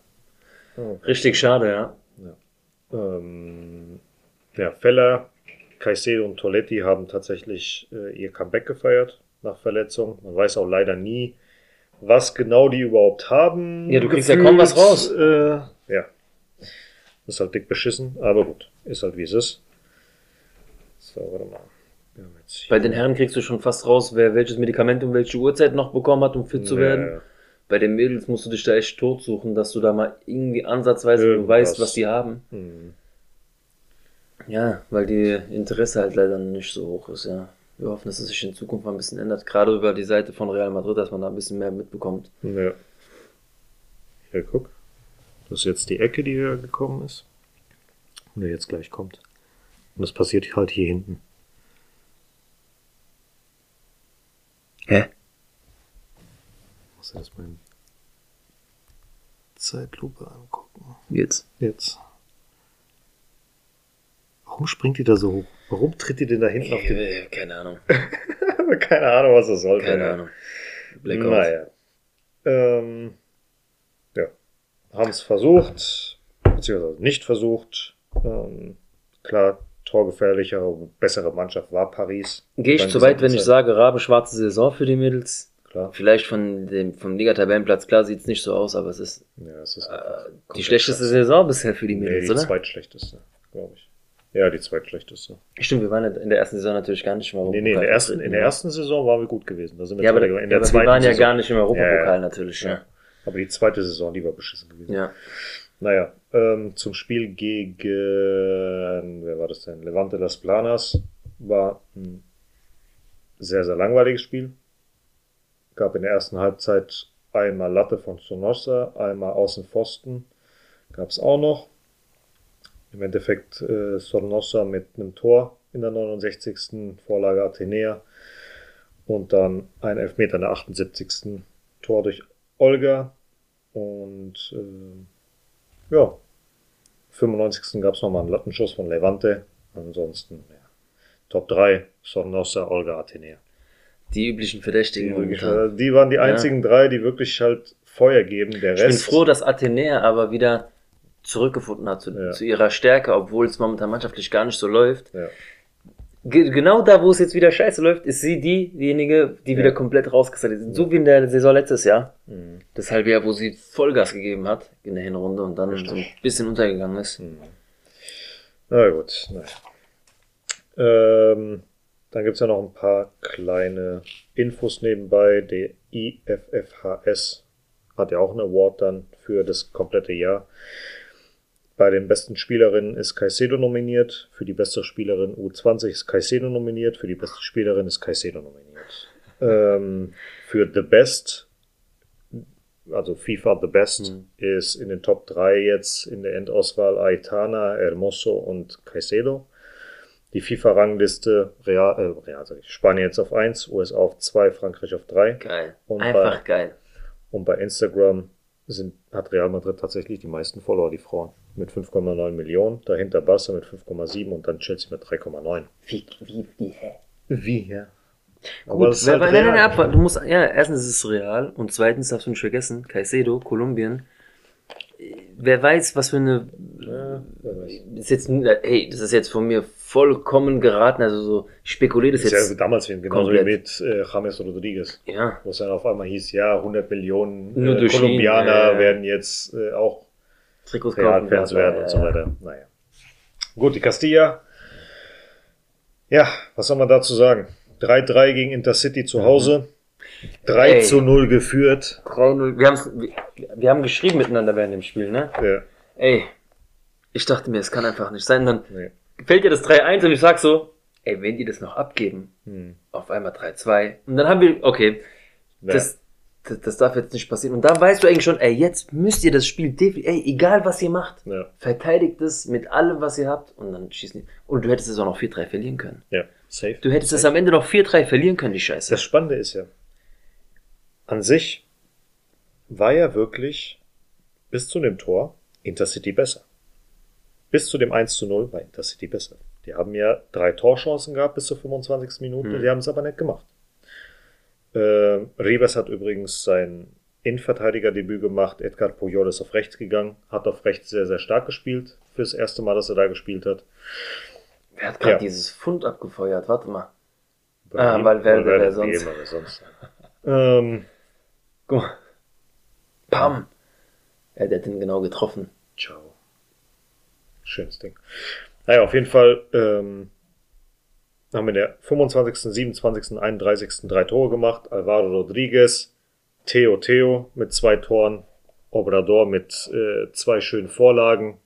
Oh. Richtig schade, ja. Ähm, ja, Feller, Caicedo und Toletti haben tatsächlich äh, ihr Comeback gefeiert nach Verletzung. Man weiß auch leider nie, was genau die überhaupt haben. Ja, du kriegst ja kaum was raus. Äh, ja. Ist halt dick beschissen, aber gut. Ist halt wie es ist. So, warte mal. Bei den Herren kriegst du schon fast raus, wer welches Medikament um welche Uhrzeit noch bekommen hat, um fit zu Ja, werden. Bei den Mädels musst du dich da echt tot suchen, dass du da mal irgendwie ansatzweise Irgendwas. weißt, was die haben. Hm. Ja, weil die Interesse halt leider nicht so hoch ist, ja. Wir hoffen, dass es sich in Zukunft mal ein bisschen ändert, gerade über die Seite von Real Madrid, dass man da ein bisschen mehr mitbekommt. Ja. Hier, guck. Das ist jetzt die Ecke, die hier gekommen ist. Und der jetzt gleich kommt. Und das passiert halt hier hinten. Hä? Muss ich das mal in Zeitlupe angucken. Jetzt. Jetzt. Warum springt die da so hoch? Warum tritt die denn da hinten auf den... Äh, Keine Ahnung. Keine Ahnung, was das soll. Keine Ahnung. Blackout. Naja. Ähm, ja. Haben es versucht, beziehungsweise nicht versucht. Ähm, klar, torgefährlichere und bessere Mannschaft war Paris. Gehe ich zu weit, wenn ich sage, rabe schwarze Saison für die Mädels? Klar. Vielleicht von dem, vom Liga-Tabellenplatz, klar sieht es nicht so aus, aber es ist Ja, es ist äh, die schlechteste scheiße. Saison bisher für die Nee, Mädels, die oder? zweitschlechteste, glaube ich. Ja, die zweitschlechteste. Stimmt, wir waren in der ersten Saison natürlich gar nicht im Nee, nee, in der ersten, in der ersten Saison waren wir gut gewesen. Da sind wir Ja, aber, in ja, der aber wir waren ja Saison- gar nicht im Europapokal Ja, ja. natürlich, Ja. Aber die zweite Saison, die war beschissen gewesen. Ja. Naja, ähm, zum Spiel gegen, wer war das denn? Levante Las Planas war ein sehr, sehr langweiliges Spiel. Gab in der ersten Halbzeit einmal Latte von Sonosa, einmal Außenpfosten. Gab es auch noch. Im Endeffekt äh, Sonosa mit einem Tor in der 69. Vorlage Athenea. Und dann ein Elfmeter in der 78. Tor durch Olga. Und äh, ja, 95. gab es nochmal einen Lattenschuss von Levante. Ansonsten, ja. Top 3, Sornosa, Olga, Athenea. Die üblichen Die, Verdächtigen. wirklich, momentan. äh, die waren die einzigen drei, die wirklich halt Feuer geben. Der Ich bin Rest. froh, dass Athenea aber wieder zurückgefunden hat zu, Ja. zu ihrer Stärke, obwohl es momentan mannschaftlich gar nicht so läuft. Ja. Ge genau da, wo es jetzt wieder scheiße läuft, ist sie die, diejenige, die Ja. wieder komplett rausgesetzt ist. So wie in der Saison letztes Jahr. Mhm. Das halbe Jahr, wo sie Vollgas gegeben hat in der Hinrunde und dann Richtig. so ein bisschen untergegangen ist. Na gut, naja. Ähm, dann gibt's ja noch ein paar kleine Infos nebenbei. Der IFFHS hat ja auch einen Award dann für das komplette Jahr. Bei den besten Spielerinnen ist Caicedo nominiert. Für die beste Spielerin U20 ist Caicedo nominiert. Für die beste Spielerin ist Caicedo nominiert. Ähm, für The Best, also FIFA The Best, Mhm. ist in den Top 3 jetzt in der Endauswahl Aitana, Hermoso und Caicedo. Die FIFA-Rangliste, Real, äh, Real ich, Spanien jetzt auf 1, USA auf 2, Frankreich auf 3. Geil. Und Einfach bei- geil. Und bei Instagram sind, hat Real Madrid tatsächlich die meisten Follower, die Frauen. Mit 5,9 Millionen. Dahinter Barca mit 5,7 und dann Chelsea mit 3,9. Wie, wie, wie, hä? Wie, ja. Gut, ist wer, halt nein, nein, nein, abwarten. Du musst, ja, erstens ist es real und zweitens darfst du nicht vergessen, Caicedo, Kolumbien. Äh, Wer weiß, was für eine, Ja, ist jetzt, hey, das ist jetzt von mir vollkommen geraten, also so, Das ist jetzt, ja damals genauso komplett. wie mit äh, James Rodriguez. ja, Wo es dann auf einmal hieß, ja, 100 Millionen Nur äh, durch ihn, Kolumbianer ja, ja. werden jetzt äh, auch Trikots kaufen. Bla, werden und so ja. weiter. Naja. Gut, die Castilla Ja, was soll man dazu sagen? 3-3 gegen Intercity zu Hause. 3 Ey. zu 0 geführt. 3-0. Wir, haben's- wir, wir haben geschrieben miteinander während dem Spiel, ne? Ja, Ey, ich dachte mir, es kann einfach nicht sein. Dann nee. Fällt dir das 3-1 und ich sag so, ey, wenn die das noch abgeben, Hm. auf einmal 3-2. Und dann haben wir, okay, Ja. das, das, das darf jetzt nicht passieren. Und da weißt du eigentlich schon, ey, jetzt müsst ihr das Spiel definitiv, ey, egal was ihr macht, Ja, verteidigt es mit allem, was ihr habt und dann schießt nicht. Und du hättest es auch noch 4-3 verlieren können. ja, safe. Du hättest es am Ende noch 4-3 verlieren können, die Scheiße. Das Spannende ist ja, an sich war ja wirklich bis zu dem Tor Intercity besser. Bis zu dem 1 zu 0 war Intercity besser. Die haben ja drei Torchancen gehabt bis zur 25. Minute, Hm. die haben es aber nicht gemacht. Äh, Ribas hat übrigens sein Innenverteidigerdebüt gemacht. Edgar Puyol ist auf rechts gegangen, hat auf rechts sehr, sehr stark gespielt. Fürs erste Mal, dass er da gespielt hat. Wer hat gerade Ja. dieses Fund abgefeuert? Warte mal. Ah, Valverde, wer Valverde, sonst? wie immer, wer sonst. ähm, Guck mal. Pam. Ja, der hat den genau getroffen. Ciao. Schönes Ding. Naja, auf jeden Fall ähm, haben wir in der 25., 27., 31. drei Tore gemacht. Alvaro Rodriguez, Theo Theo mit zwei Toren, Obrador mit äh, zwei schönen Vorlagen.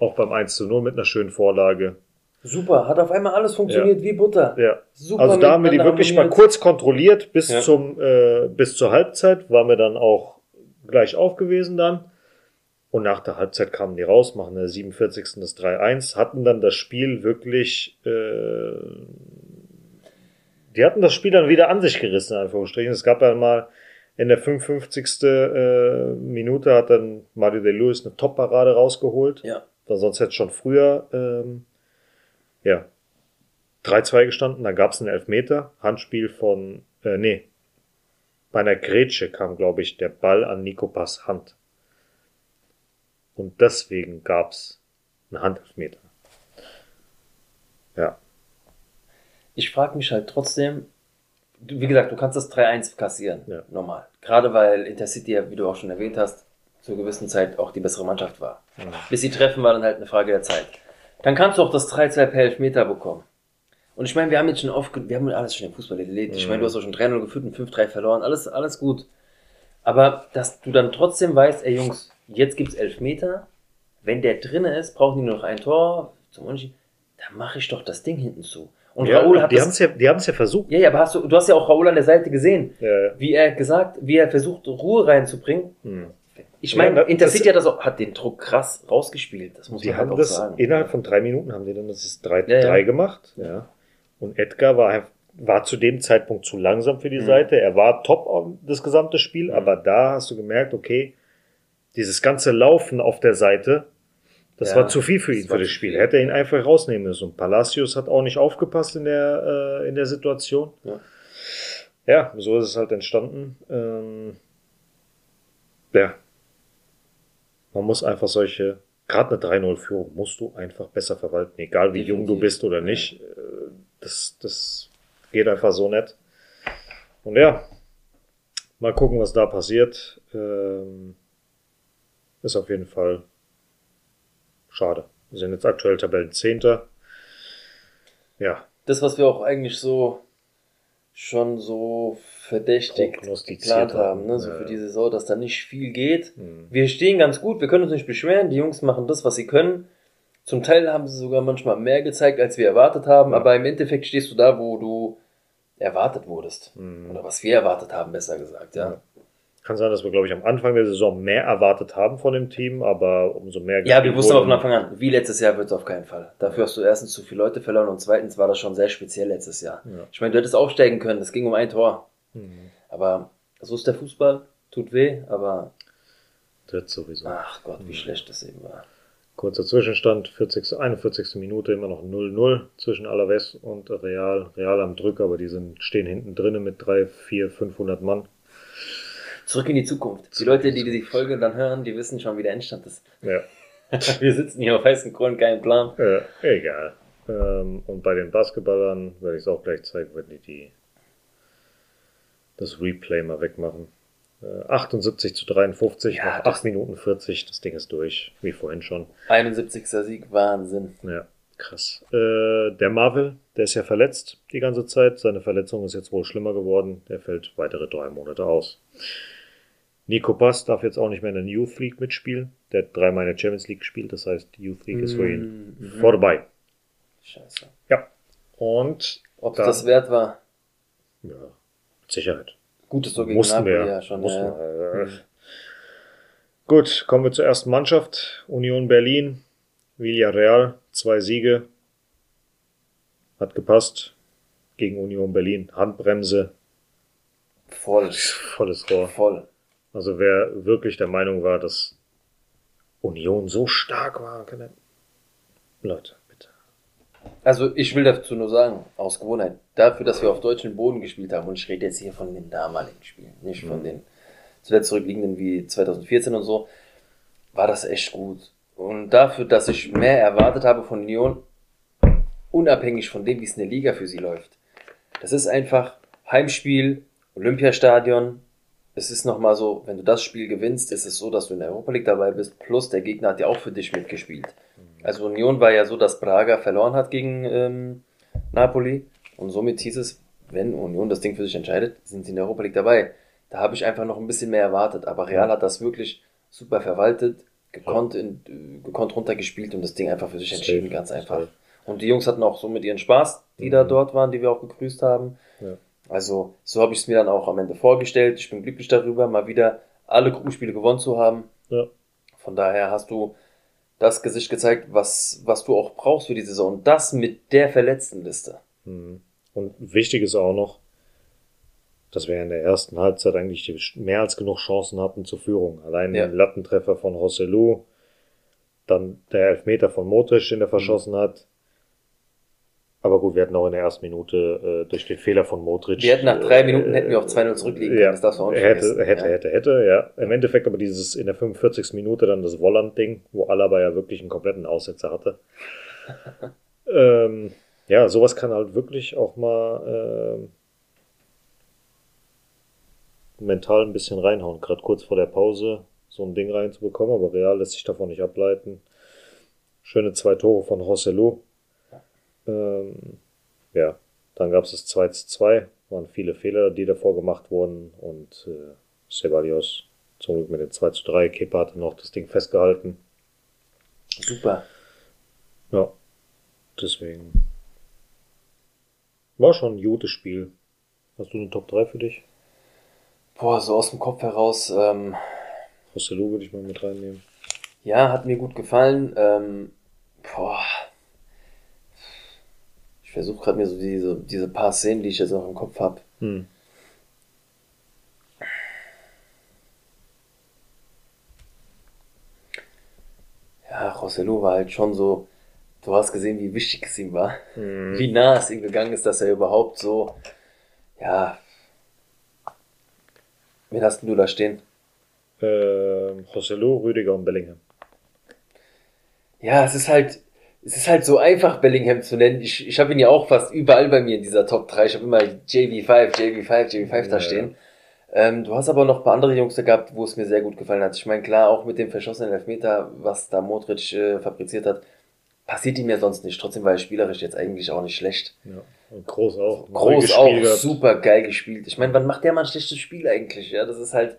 Auch beim 1 zu 0 mit einer schönen Vorlage. Super, hat auf einmal alles funktioniert wie Butter. Ja. Super also da haben wir die wirklich mal kurz kontrolliert bis Ja. zum äh, bis zur Halbzeit waren wir dann auch gleich auf gewesen dann und nach der Halbzeit kamen die raus, machen in der 47. das 3-1, hatten dann das Spiel wirklich äh, die hatten das Spiel dann wieder an sich gerissen, in Anführungsstrichen. Es gab ja mal in der 55. Äh, Minute hat dann Mario de Lewis eine Top-Parade rausgeholt. Ja. Weil sonst hätte es schon früher ähm, ja, 3-2 gestanden, dann gab es einen Elfmeter, Handspiel von, äh, nee, bei einer Grätsche kam, glaube ich, der Ball an Nikopas Hand. Und deswegen gab es einen Handelfmeter. Ja, Ich frage mich halt trotzdem, wie gesagt, du kannst das 3-1 kassieren. Ja. Normal. Gerade weil Intercity, ja, wie du auch schon erwähnt hast, zur gewissen Zeit auch die bessere Mannschaft war. Bis sie treffen, war dann halt eine Frage der Zeit. Dann kannst du auch das 3-2 per Elfmeter bekommen. Und ich meine, wir haben jetzt schon oft, wir haben alles schon im Fußball erlebt. Ich meine, du hast auch schon 3-0 geführt und 5-3 verloren. Alles, alles gut. Aber dass du dann trotzdem weißt, ey Jungs, jetzt gibt's Elfmeter. Wenn der drinne ist, brauchen die nur noch ein Tor zum Unentschieden. Dann mache ich doch das Ding hinten zu. Und ja Raoul hat die das, haben es ja, die haben's ja versucht. ja, ja, aber hast du, du hast ja auch Raoul an der Seite gesehen, Ja, ja. wie er gesagt, wie er versucht, Ruhe reinzubringen. Hm. Ich Ja, meine, das- Intercity hat das auch, hat den Druck krass rausgespielt. Das muss Die man halt auch das sagen. innerhalb von drei Minuten haben die dann das 3-3 Ja, ja. gemacht. Ja. Und Edgar war, war zu dem Zeitpunkt zu langsam für die Mhm. Seite. Er war top auf das gesamte Spiel, aber da hast du gemerkt, okay, dieses ganze Laufen auf der Seite, das Ja, war zu viel für ihn für das Spiel. Hätte er ihn einfach rausnehmen müssen. Und Palacios hat auch nicht aufgepasst in der, äh, in der Situation. Ja. Ja, so ist es halt entstanden. Ähm, ja. Man muss einfach solche, gerade eine 3-0-Führung musst du einfach besser verwalten, egal wie jung du bist oder nicht. Äh, Das, das geht einfach so nett. Und ja, mal gucken, was da passiert. Ähm, ist auf jeden Fall schade. Wir sind jetzt aktuell Tabellenzehnter. Ja, Das, was wir auch eigentlich so schon so verdächtig geplant haben, ne? so ja. für die Saison, dass da nicht viel geht. Hm. Wir stehen ganz gut, wir können uns nicht beschweren, die Jungs machen das, was sie können. Zum Teil haben sie sogar manchmal mehr gezeigt, als wir erwartet haben, Ja. aber im Endeffekt stehst du da, wo du erwartet wurdest. Hm. Oder was wir erwartet haben, besser gesagt, ja. Kann sein, dass wir, glaube ich, am Anfang der Saison mehr erwartet haben von dem Team, aber umso mehr. Ja, wir wussten aber von Anfang an, wie letztes Jahr wird es auf keinen Fall. Dafür hast du erstens zu viele Leute verloren und zweitens war das schon sehr speziell letztes Jahr. Ja. Ich meine, du hättest aufsteigen können, es ging um ein Tor. Hm. Aber so ist der Fußball, tut weh, aber Wird sowieso. ach Gott, wie schlecht das eben war. Kurzer Zwischenstand, 40., 41. Minute, immer noch 0-0 zwischen Alaves und Real. Real am Drücker, aber die sind, stehen hinten drinnen mit 3, 4, 500 Mann. Zurück in die Zukunft. Die Leute, die die Folge dann hören, die wissen schon, wie der Endstand ist. Ja, Wir sitzen hier auf heißen Kohlen, keinen Plan. äh, egal. Ähm, und bei den Basketballern werde ich es auch gleich zeigen, wenn die, die das Replay mal wegmachen. Äh, 78 zu 53, Ja, noch das- 8 Minuten 40, das Ding ist durch, wie vorhin schon. 71. Sieg, Wahnsinn. Ja. Krass. Äh, der Marvel, der ist ja verletzt die ganze Zeit. Seine Verletzung ist jetzt wohl schlimmer geworden. Der fällt weitere drei Monate aus. Nico Pass darf jetzt auch nicht mehr in der Youth League mitspielen. Der hat dreimal in der Champions League gespielt. Das heißt, die Youth League ist für ihn Mhm. vorbei. Scheiße. Ja. Und Ob es Da- das wert war? ja, mit Sicherheit. Gutes so gegen Mussten wir. Ja schon. Mussten ja. wir. Äh, Gut, kommen wir zur ersten Mannschaft. Union Berlin, Villarreal, zwei Siege. Hat gepasst. Gegen Union Berlin. Handbremse, Voll. volles Rohr. Voll. Also wer wirklich der Meinung war, dass Union so stark war, kann. Leute, bitte. Also ich will dazu nur sagen, aus Gewohnheit, dafür, dass wir auf deutschem Boden gespielt haben, und ich rede jetzt hier von den damaligen Spielen, nicht von Mhm. den zuletzt zurückliegenden wie 2014 und so, war das echt gut. Und dafür, dass ich mehr erwartet habe von Union, unabhängig von dem, wie es in der Liga für sie läuft. Das ist einfach Heimspiel, Olympiastadion. Es ist nochmal so, wenn du das Spiel gewinnst, ist es so, dass du in der Europa League dabei bist, plus der Gegner hat ja auch für dich mitgespielt. Also Union war ja so, dass Braga verloren hat gegen ähm, Napoli und somit hieß es, wenn Union das Ding für sich entscheidet, sind sie in der Europa League dabei. Da habe ich einfach noch ein bisschen mehr erwartet, aber Real hat das wirklich super verwaltet, gekonnt, in, äh, gekonnt runtergespielt und das Ding einfach für sich entschieden, ganz einfach. Und die Jungs hatten auch so mit ihren Spaß, die da Mhm. dort waren, die wir auch begrüßt haben. Ja. Also so habe ich es mir dann auch am Ende vorgestellt. Ich bin glücklich darüber, mal wieder alle Gruppenspiele gewonnen zu haben. Ja. Von daher hast du das Gesicht gezeigt, was, was du auch brauchst für die Saison. Und das mit der verletzten Liste. Mhm. Und wichtig ist auch noch, dass wir in der ersten Halbzeit eigentlich mehr als genug Chancen hatten zur Führung. Allein Ja. den Lattentreffer von Rossellou, dann der Elfmeter von Modric, den er verschossen hat. Aber gut, wir hatten auch in der ersten Minute äh, durch den Fehler von Modric. Wir hätten nach drei äh, Minuten hätten wir auf 2-0 zurückliegen können. Ja, Das darfst du auch nicht hätte, vergessen. hätte, ja. hätte, hätte, ja. Im Endeffekt aber dieses in der 45. Minute dann das Volland-Ding, wo Alaba ja wirklich einen kompletten Aussetzer hatte. ähm, ja, sowas kann halt wirklich auch mal ähm, mental ein bisschen reinhauen. Gerade kurz vor der Pause so ein Ding reinzubekommen, aber Real lässt sich davon nicht ableiten. Schöne zwei Tore von Rosselló. Ähm, ja, dann gab es das 2 zu 2. Waren viele Fehler, die davor gemacht wurden. Und äh, Ceballos zum Glück mit dem 2 zu 3. Kepa hatte noch das Ding festgehalten. Super. Ja, deswegen. War schon ein gutes Spiel. Hast du eine Top 3 für dich? Boah, so aus dem Kopf heraus. Ähm, Rosselló würde ich mal mit reinnehmen. ja, hat mir gut gefallen. Ähm, boah. Versuche gerade mir so diese, diese paar Szenen, die ich jetzt noch im Kopf habe. Hm. Ja, Rosselló war halt schon so. Du hast gesehen, wie wichtig es ihm war. Hm. Wie nah es ihm gegangen ist, dass er überhaupt so. Ja. Wen hast denn du da stehen? Ähm, Rosselló, Rüdiger und Bellingham. Ja, es ist halt, es ist halt so einfach, Bellingham zu nennen. Ich, ich habe ihn ja auch fast überall bei mir in dieser Top 3. Ich habe immer JV5, JV5, JV5 da Ja. stehen. Ähm, du hast aber noch ein paar andere Jungs da gehabt, wo es mir sehr gut gefallen hat. Ich meine, klar, auch mit dem verschossenen Elfmeter, was da Modric äh, fabriziert hat, passiert ihm ja sonst nicht. Trotzdem war er spielerisch jetzt eigentlich auch nicht schlecht. Ja. Und Groß auch. Groß auch, super geil gespielt. Ich meine, wann macht der mal ein schlechtes Spiel eigentlich? Ja, das ist halt,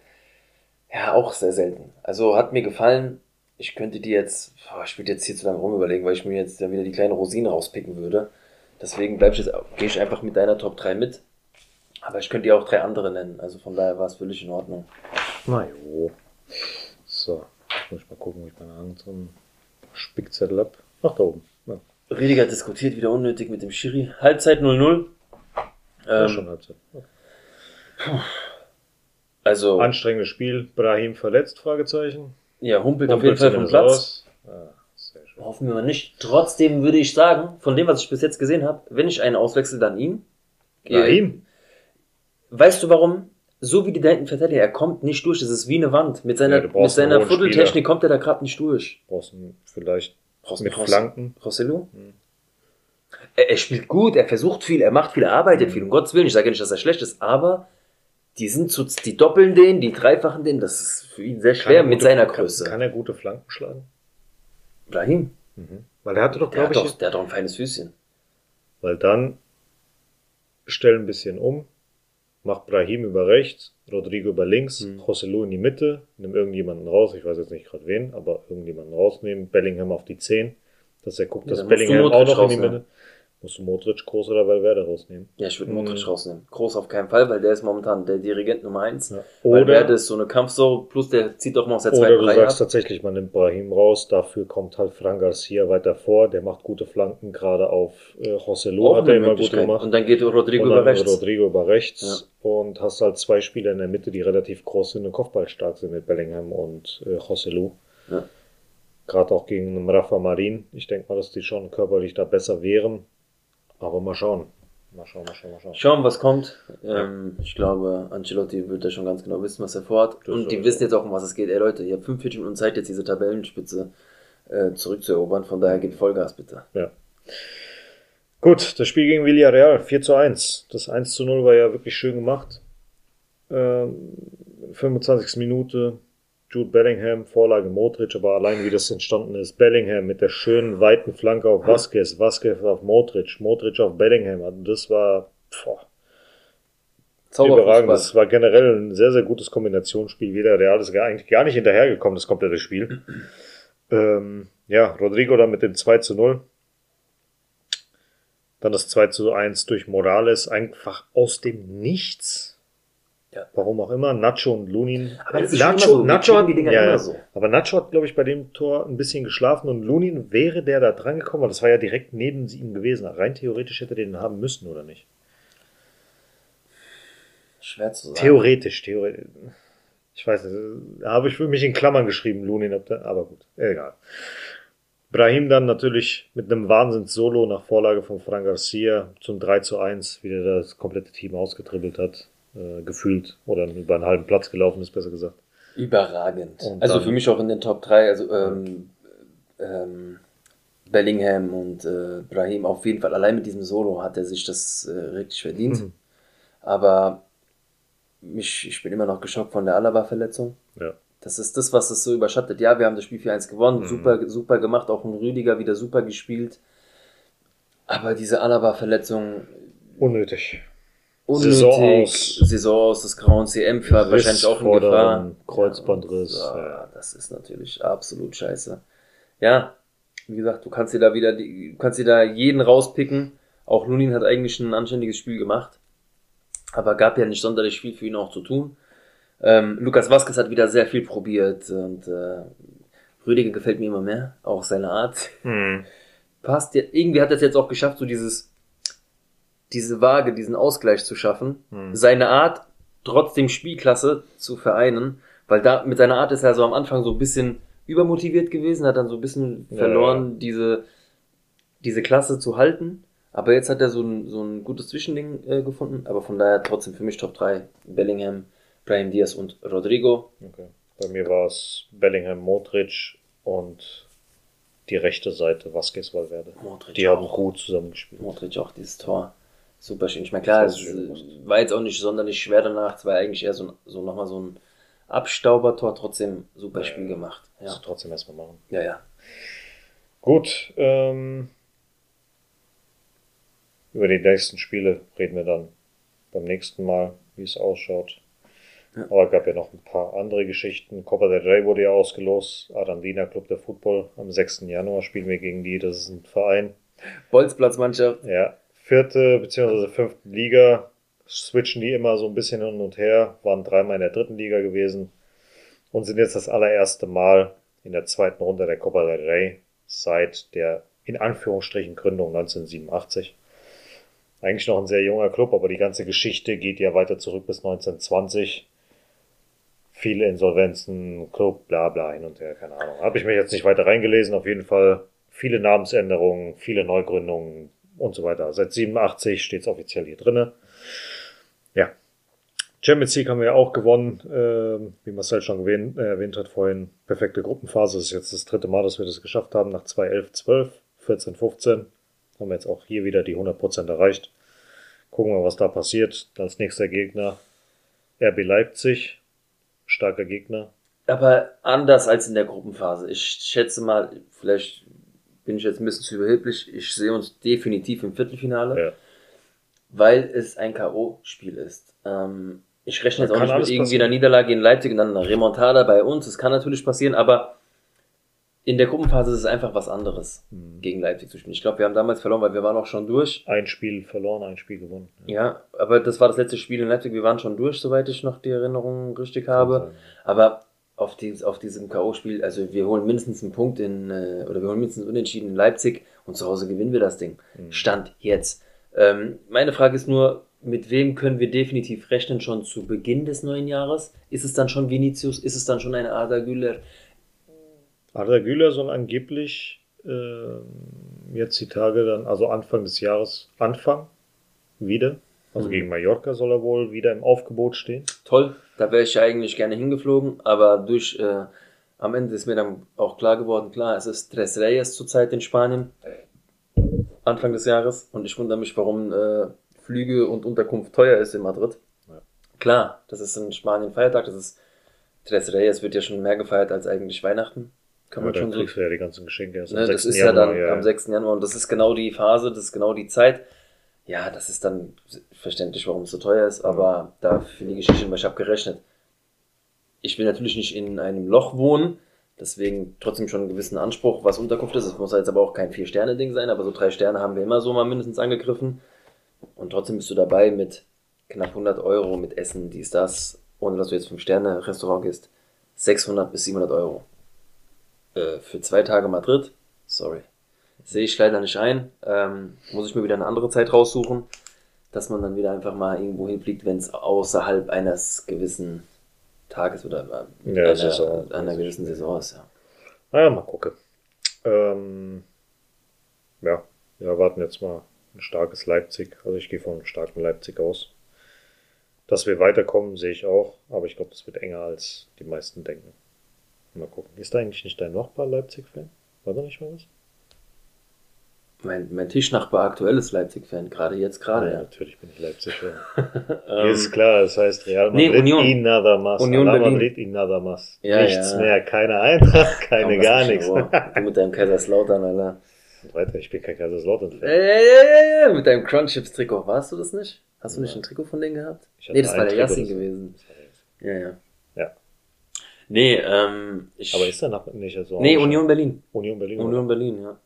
ja, auch sehr selten. Also hat mir gefallen. Ich könnte die jetzt, boah, ich würde jetzt hier zu lange rum überlegen, weil ich mir jetzt dann wieder die kleine Rosine rauspicken würde. Deswegen bleib ich jetzt, gehe ich einfach mit deiner Top 3 mit. Aber ich könnte dir auch drei andere nennen. Also von daher war es völlig in Ordnung. Na jo. So, jetzt muss ich mal gucken, wo ich meine anderen Spickzettel hab. Ach, da oben. Ja, Rüdiger diskutiert wieder unnötig mit dem Schiri. Halbzeit 0-0. ja, Ähm, schon Halbzeit. also, Anstrengendes Spiel. Brahim verletzt? Fragezeichen. Ja, humpelt auf jeden Fall vom Platz. Ah. Hoffen wir mal nicht. Trotzdem würde ich sagen, von dem, was ich bis jetzt gesehen habe, wenn ich einen auswechsel, dann ihn. Brahim? Weißt du warum? So wie die da hinten Verteidiger, er kommt nicht durch. Das ist wie eine Wand. Mit seiner, Ja, mit brauchst seiner Vierteltechnik kommt er da gerade nicht durch. Brauchst du vielleicht Ross- mit Ross- Flanken? Rosselló? Hm. Er, er spielt gut, er versucht viel, er macht viel, er arbeitet viel. Um Gottes Willen, ich sage ja nicht, dass er schlecht ist, aber die sind zu, die doppeln den, die dreifachen den, das ist für ihn sehr schwer er mit gute- seiner kann- Größe. Kann er gute Flanken schlagen? Brahim. Mhm. Weil er hatte doch, Der glaube hat, ich, doch, der hat doch ein feines Füßchen. weil dann stell ein bisschen um, mach Brahim über rechts, Rodrigo über links, Mhm. Joselu in die Mitte, nimm irgendjemanden raus, ich weiß jetzt nicht gerade wen, aber irgendjemanden rausnehmen, Bellingham auf die 10, dass er guckt, Ja, dass Bellingham auch noch in die. Mitte. Musst du Modric, Groß oder Valverde rausnehmen. Ja, ich würde Mhm. Modric rausnehmen. Groß auf keinen Fall, weil der ist momentan der Dirigent Nummer eins. Ja. Weil Oder, Werde ist so eine Kampfsau, plus der zieht doch noch aus der oder zweiten du Reihe sagst ab. tatsächlich, man nimmt Brahim raus, dafür kommt halt Fran Garcia weiter vor, der macht gute Flanken, gerade auf äh, Joselu Auch hat er immer gut gemacht. Und dann geht Rodrigo über rechts. Rodrigo über rechts und hast halt zwei Spieler in der Mitte, die relativ groß sind und kopfballstark sind mit Bellingham und äh, Joselu. Ja. Gerade auch gegen Rafa Marin. Ich denke mal, dass die schon körperlich da besser wären. Aber mal schauen. Mal schauen, mal schauen, mal schauen. Schauen, was kommt. Ähm, ich glaube, Ancelotti wird da schon ganz genau wissen, was er vorhat. Das Und die wissen jetzt auch, um was es geht. Ey Leute, ihr habt 45 Minuten Zeit, jetzt diese Tabellenspitze äh, zurückzuerobern. Von daher geht Vollgas bitte. Ja. Gut, das Spiel gegen Villarreal, 4 zu 1. Das 1 zu 0 war ja wirklich schön gemacht. Ähm, 25. Minute, Jude Bellingham, Vorlage Modric, aber allein wie das entstanden ist, Bellingham mit der schönen weiten Flanke auf Vasquez, Vasquez auf Modric, Modric auf Bellingham, also das war boah, überragend. Das war generell ein sehr, sehr gutes Kombinationsspiel. Villarreal ist gar, eigentlich gar nicht hinterhergekommen, das komplette Spiel. ähm, ja, Rodrigo dann mit dem 2 zu 0. Dann das 2 zu 1 durch Morales, einfach aus dem Nichts. Ja. Warum auch immer, Nacho und Lunin. Aber das ist Nacho, so. Nacho hat, die Dinger ja, immer so. aber Nacho hat, glaube ich, bei dem Tor ein bisschen geschlafen und Lunin wäre der da dran gekommen, weil das war ja direkt neben ihm gewesen. Rein theoretisch hätte er den haben müssen, oder nicht? Schwer zu sagen. Theoretisch, theoretisch. Ich weiß nicht, da habe ich für mich in Klammern geschrieben, Lunin, aber gut, egal. Brahim dann natürlich mit einem Wahnsinns-Solo nach Vorlage von Fran Garcia zum 3 zu 1, wie der das komplette Team ausgetribbelt hat, äh, gefühlt, oder über einen halben Platz gelaufen ist, besser gesagt. Überragend. Und also für mich auch in den Top 3, also ähm, ähm, Bellingham und äh, Brahim auf jeden Fall. Allein mit diesem Solo hat er sich das äh, richtig verdient. Mhm. Aber mich, ich bin immer noch geschockt von der Alaba-Verletzung. Ja. Das ist das, was es so überschattet. Ja, wir haben das Spiel 4-1 gewonnen. Mhm. Super, super gemacht. Auch ein Rüdiger wieder super gespielt. Aber diese Alaba-Verletzung Unnötig. Unnötig. Saison aus. Saison aus des Grauens CM war wahrscheinlich auch in Gefahr. Kreuzbandriss, Ja, ja. das ist natürlich absolut scheiße. Ja, wie gesagt, du kannst dir da wieder, die, du kannst dir da jeden rauspicken. Auch Lunin hat eigentlich ein anständiges Spiel gemacht. Aber gab ja nicht sonderlich viel für ihn auch zu tun. Ähm, Lukas Vasquez hat wieder sehr viel probiert und äh, Rüdiger gefällt mir immer mehr, auch seine Art Mhm. passt. Ja, irgendwie hat er es jetzt auch geschafft, so dieses, diese Waage, diesen Ausgleich zu schaffen. Mhm. Seine Art, trotzdem Spielklasse zu vereinen, weil da mit seiner Art ist er so am Anfang so ein bisschen übermotiviert gewesen, hat dann so ein bisschen Ja, verloren, diese, diese Klasse zu halten. Aber jetzt hat er so ein, so ein gutes Zwischending äh, gefunden. Aber von daher trotzdem für mich Top 3. Bellingham, Brahim Diaz und Rodrigo. Okay. Bei mir war es Bellingham, Modric und die rechte Seite Vasquez Valverde. Modric Die haben auch. gut zusammengespielt. Modric auch dieses Tor. Super schön. Ich meine, klar, es war jetzt auch nicht sonderlich schwer danach. Es war eigentlich eher so, ein- so nochmal so ein Abstaubertor. Trotzdem super Ja, Spiel ja. gemacht. Musst Ja, du trotzdem erstmal machen. ja, ja. Gut, ähm, über die nächsten Spiele reden wir dann beim nächsten Mal, wie es ausschaut. Ja. Aber es gab ja noch ein paar andere Geschichten. Copa del Rey wurde ja ausgelost. Arandina Club der Football. Am 6. Januar spielen wir gegen die. Das ist ein Verein. Bolzplatzmannschaft. Ja, vierte bzw. fünften Liga switchen die immer so ein bisschen hin und her, waren dreimal in der dritten Liga gewesen und sind jetzt das allererste Mal in der zweiten Runde der Copa del Rey seit der in Anführungsstrichen Gründung 1987. Eigentlich noch ein sehr junger Club, aber die ganze Geschichte geht ja weiter zurück bis 1920. Viele Insolvenzen, Club, bla bla, hin und her, keine Ahnung. Habe ich mich jetzt nicht weiter reingelesen. Auf jeden Fall viele Namensänderungen, viele Neugründungen und so weiter. Seit 87 steht es offiziell hier drinne. Ja. Champions League haben wir auch gewonnen, ähm, wie Marcel schon erwähnt, äh, erwähnt hat vorhin. Perfekte Gruppenphase. Das ist jetzt das dritte Mal, dass wir das geschafft haben. Nach 2011, 12, 14, 15 haben wir jetzt auch hier wieder die 100% erreicht. Gucken wir, was da passiert. Als nächster Gegner RB Leipzig. Starker Gegner. Aber anders als in der Gruppenphase. Ich schätze mal, vielleicht bin ich jetzt ein bisschen zu überheblich. Ich sehe uns definitiv im Viertelfinale, Ja. weil es ein K.O.-Spiel ist. Ähm, ich rechne jetzt auch nicht mit irgendwie passieren. einer Niederlage in Leipzig und dann einer Remontada bei uns. Das kann natürlich passieren, aber in der Gruppenphase ist es einfach was anderes, Mhm. gegen Leipzig zu spielen. Ich glaube, wir haben damals verloren, weil wir waren auch schon durch. Ein Spiel verloren, ein Spiel gewonnen. Ja, aber das war das letzte Spiel in Leipzig. Wir waren schon durch, soweit ich noch die Erinnerung richtig habe. Aber auf, dies, auf diesem K.O.-Spiel, also wir holen mindestens einen Punkt in, äh, oder wir holen mindestens Unentschieden in Leipzig und zu Hause gewinnen wir das Ding. Mhm. Stand jetzt. Ähm, meine Frage ist nur, mit wem können wir definitiv rechnen schon zu Beginn des neuen Jahres? Ist es dann schon Vinicius? Ist es dann schon eine Ada Güler? Adler Güler soll angeblich ähm, jetzt die Tage dann, also Anfang des Jahres, Anfang wieder. Also Mhm. gegen Mallorca soll er wohl wieder im Aufgebot stehen. Toll, da wäre ich ja eigentlich gerne hingeflogen, aber durch äh, am Ende ist mir dann auch klar geworden, klar, es ist Tres Reyes zurzeit in Spanien, Anfang des Jahres, und ich wundere mich, warum äh, Flüge und Unterkunft teuer ist in Madrid. Ja. Klar, das ist in Spanien Feiertag, das ist Tres Reyes wird ja schon mehr gefeiert als eigentlich Weihnachten. Kann Ja, man schon kriegst du ja die ganzen Geschenke erst am Ne, das 6. ist ja Januar, dann am 6. Januar und das ist genau die Phase, das ist genau die Zeit. Ja, das ist dann verständlich, warum es so teuer ist, aber da ich nicht hin, weil ich habe gerechnet. Ich will natürlich nicht in einem Loch wohnen, deswegen trotzdem schon einen gewissen Anspruch, was Unterkunft ist. Es muss jetzt aber auch kein Vier-Sterne-Ding sein, aber so drei Sterne haben wir immer so mal mindestens angegriffen. Und trotzdem bist du dabei mit knapp 100 Euro, mit Essen, dies, das, ohne dass du jetzt Fünf-Sterne-Restaurant gehst. 600 bis 700 Euro. Äh, für zwei Tage Madrid, sorry. Sehe ich leider nicht ein. Ähm, muss ich mir wieder eine andere Zeit raussuchen, dass man dann wieder einfach mal irgendwo hinfliegt, wenn es außerhalb eines gewissen Tages oder äh, Ja, einer, Saison. einer gewissen Saison ist. Ja. Naja, mal gucken. Ähm, ja, wir erwarten jetzt mal ein starkes Leipzig. Also ich gehe von einem starken Leipzig aus. Dass wir weiterkommen, sehe ich auch. Aber ich glaube, das wird enger, als die meisten denken. Mal gucken. Ist da eigentlich nicht dein Nachbar Leipzig-Fan? War da nicht mal was? Mein, mein Tischnachbar aktuell ist Leipzig-Fan, gerade jetzt gerade. Ja, Ja. natürlich bin ich Leipzig-Fan. Ähm, ist klar, das heißt Real nee, Madrid Union. y nada más. Union Real Berlin. Madrid y nada más. Ja, Nichts ja. mehr, keine Eintracht, keine komm, gar nichts. Du mit deinem Kaiserslautern, Alter. Weiter, ich bin kein Kaiserslautern-Fan. Ey, ey, ey, mit deinem Crunchips-Trikot. Warst du das nicht? Hast du nicht ein Trikot von denen gehabt? Ich Nee, das war der Yassin gewesen. Ja, ja. Ja. Nee, ähm, ich. Aber ist der Nachbar nicht so? Nee, Union Berlin. Union Berlin. Union Berlin, ja.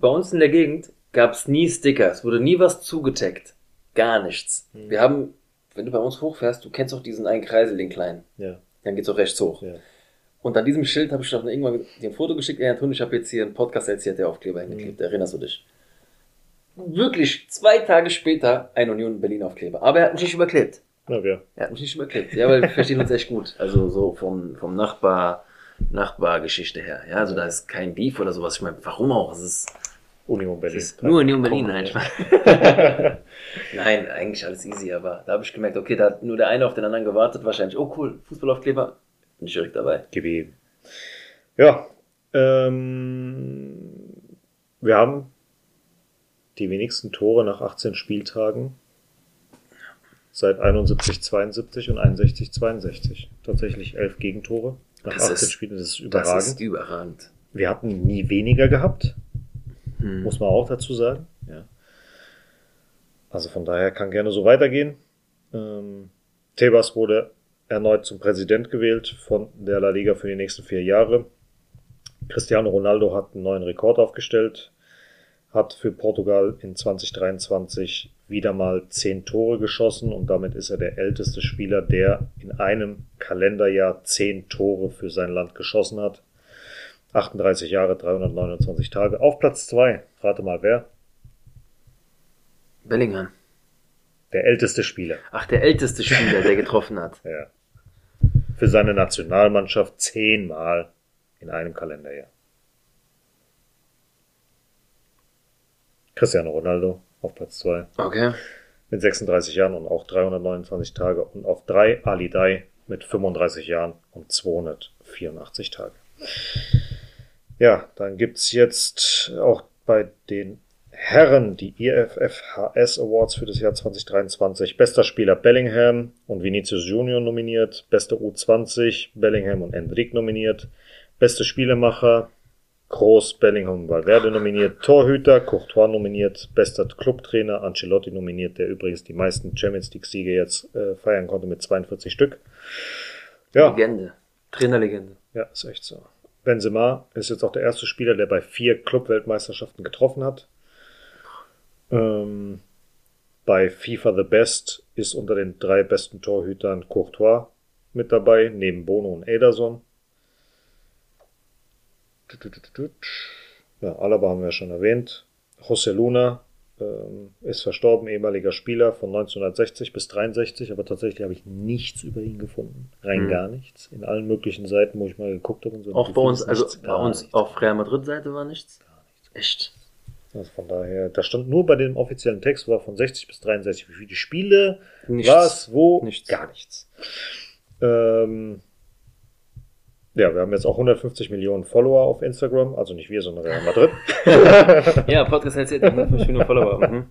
Bei uns in der Gegend gab's nie Sticker. Es wurde nie was zugetaggt. Gar nichts. Hm. Wir haben, wenn du bei uns hochfährst, du kennst doch diesen einen Kreisel, den kleinen. Ja, Dann geht's auch rechts hoch. ja. Und an diesem Schild habe ich doch irgendwann dir ein Foto geschickt. Ey, Anton, ich habe jetzt hier einen Podcast erzählt, der Aufkleber hingeklebt. Erinnerst du dich? Wirklich zwei Tage später ein Union Berlin Aufkleber. Aber er hat mich nicht überklebt. Wir. Er hat mich nicht überklebt. Ja, weil wir verstehen uns echt gut. Also so vom, vom Nachbar, Nachbargeschichte her. Ja, also da ist kein Beef oder sowas. Ich meine, warum auch? Es ist, Union Berlin. ist nur Union Berlin. Nein. Nein, eigentlich alles easy, aber da habe ich gemerkt, okay, da hat nur der eine auf den anderen gewartet, wahrscheinlich. Oh cool, Fußballaufkleber. Bin ich direkt dabei. Gegeben. Ja, ähm, wir haben die wenigsten Tore nach 18 Spieltagen seit 71, 72 und 61, 62. Tatsächlich elf Gegentore nach Das 18 ist- Spielen. Das ist Das überragend. ist überragend. wir hatten nie weniger gehabt. Hm. muss man auch dazu sagen. Ja. Also von daher kann gerne so weitergehen. Ähm, Tebas wurde erneut zum Präsident gewählt von der La Liga für die nächsten vier Jahre. Cristiano Ronaldo hat einen neuen Rekord aufgestellt, hat für Portugal in 2023 wieder mal zehn Tore geschossen und damit ist er der älteste Spieler, der in einem Kalenderjahr zehn Tore für sein Land geschossen hat. 38 Jahre, 329 Tage. Auf Platz 2, rate mal wer? Bellingham. Der älteste Spieler. Ach, der älteste Spieler, der getroffen hat. Ja. Für seine Nationalmannschaft zehnmal in einem Kalenderjahr. Cristiano Ronaldo auf Platz 2 Okay. mit 36 Jahren und auch 329 Tage. Und auf 3 Ali Dai mit 35 Jahren und 284 Tage. Ja, dann gibt's jetzt auch bei den Herren die IFFHS Awards für das Jahr 2023. Bester Spieler Bellingham und Vinicius Junior nominiert. Beste U20 Bellingham und Endrick nominiert. Beste Spielemacher Groß, Bellingham, Valverde nominiert, Torhüter, Courtois nominiert, bester Clubtrainer, Ancelotti nominiert, der übrigens die meisten Champions League-Siege jetzt äh, feiern konnte mit 42 Stück. Ja, Legende. Trainerlegende. ja, ist echt so. Benzema ist jetzt auch der erste Spieler, der bei vier Club-Weltmeisterschaften getroffen hat. Ähm, bei FIFA The Best ist unter den drei besten Torhütern Courtois mit dabei, neben Bono und Ederson. Ja, Alaba haben wir schon erwähnt. José Luna ist verstorben, ehemaliger Spieler von 1960 bis 63, aber tatsächlich habe ich nichts über ihn gefunden. Rein Hm. gar nichts. In allen möglichen Seiten, wo ich mal geguckt habe. Und so. Auch bei uns, also Nichts, bei gar uns nichts. auf Real Madrid-Seite war nichts. Echt. Also von daher, da stand nur bei dem offiziellen Text, war von 60 bis 63, wie viele Spiele, Nichts. was, wo, Nichts. gar nichts. Ähm, ja, wir haben jetzt auch 150 Millionen Follower auf Instagram, also nicht wir, sondern Real Madrid. Ja, Podcast erzählt 150 Millionen Follower. Mhm.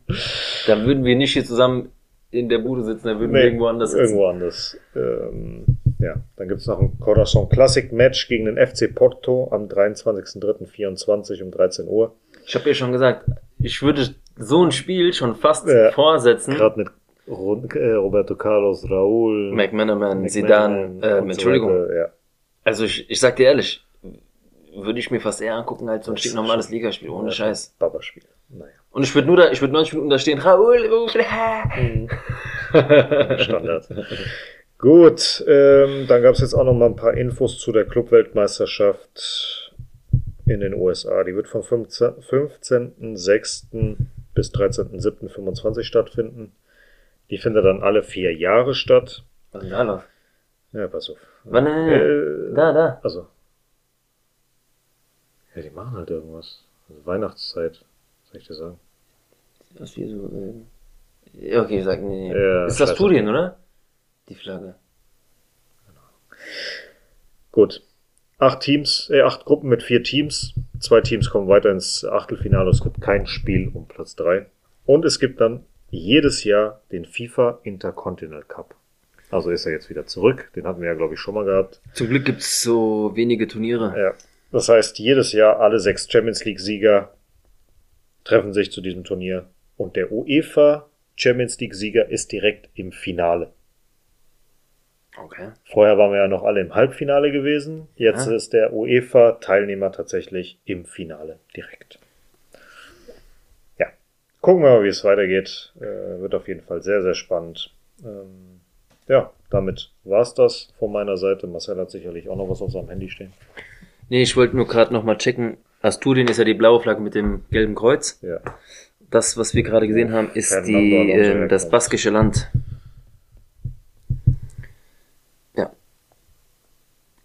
Da würden wir nicht hier zusammen in der Bude sitzen, da würden wir irgendwo anders sitzen. Irgendwo anders. Ähm, ja, dann gibt's noch ein Corazon Classic Match gegen den FC Porto am 23.03.24 um 13 Uhr. Ich habe ja schon gesagt, ich würde so ein Spiel schon fast Ja. vorsetzen. Gerade mit äh, Roberto Carlos, Raúl, McManaman, Zidane, äh, so Entschuldigung. weiter, ja. Also ich, ich sag dir ehrlich, würde ich mir fast eher angucken als so ein stinknormales Ligaspiel, ohne Scheiß. Babaspiel. Naja. Und ich würde nur da, ich würde 90 Minuten da stehen, Raoul, Standard. Gut, ähm, dann gab es jetzt auch noch mal ein paar Infos zu der Clubweltmeisterschaft in den USA. Die wird vom 15 15.06. bis 13.07.25 stattfinden. Die findet dann alle vier Jahre statt. Was ist denn da los? Ja, pass auf. Wann, äh, Äh, da, da. Also. Ja, die machen halt irgendwas. Also Weihnachtszeit, soll ich dir sagen. Was wie so, äh, okay, sag, nee, nee. Ja, ist das. Turien, oder? Die Flagge. Gut. Acht Teams, äh, acht Gruppen mit vier Teams. Zwei Teams kommen weiter ins Achtelfinale. Es gibt kein Spiel um Platz drei. Und es gibt dann jedes Jahr den FIFA Intercontinental Cup. Also ist er jetzt wieder zurück. Den hatten wir ja, glaube ich, schon mal gehabt. Zum Glück gibt's so wenige Turniere. Ja. Das heißt, jedes Jahr alle sechs Champions League Sieger treffen sich zu diesem Turnier. Und der UEFA Champions League Sieger ist direkt im Finale. Okay. Vorher waren wir ja noch alle im Halbfinale gewesen. Jetzt Ja. ist der UEFA-Teilnehmer tatsächlich im Finale direkt. Ja, gucken wir mal, wie es weitergeht. Äh, wird auf jeden Fall sehr, sehr spannend. Ähm, ja, damit war's das von meiner Seite. Marcel hat sicherlich auch noch was auf seinem Handy stehen. Nee, ich wollte nur gerade nochmal checken. Asturien ist ja die blaue Flagge mit dem gelben Kreuz. Ja, Das, was wir gerade gesehen haben, ist Fernando die, äh, herkommt. das baskische Land. Ja.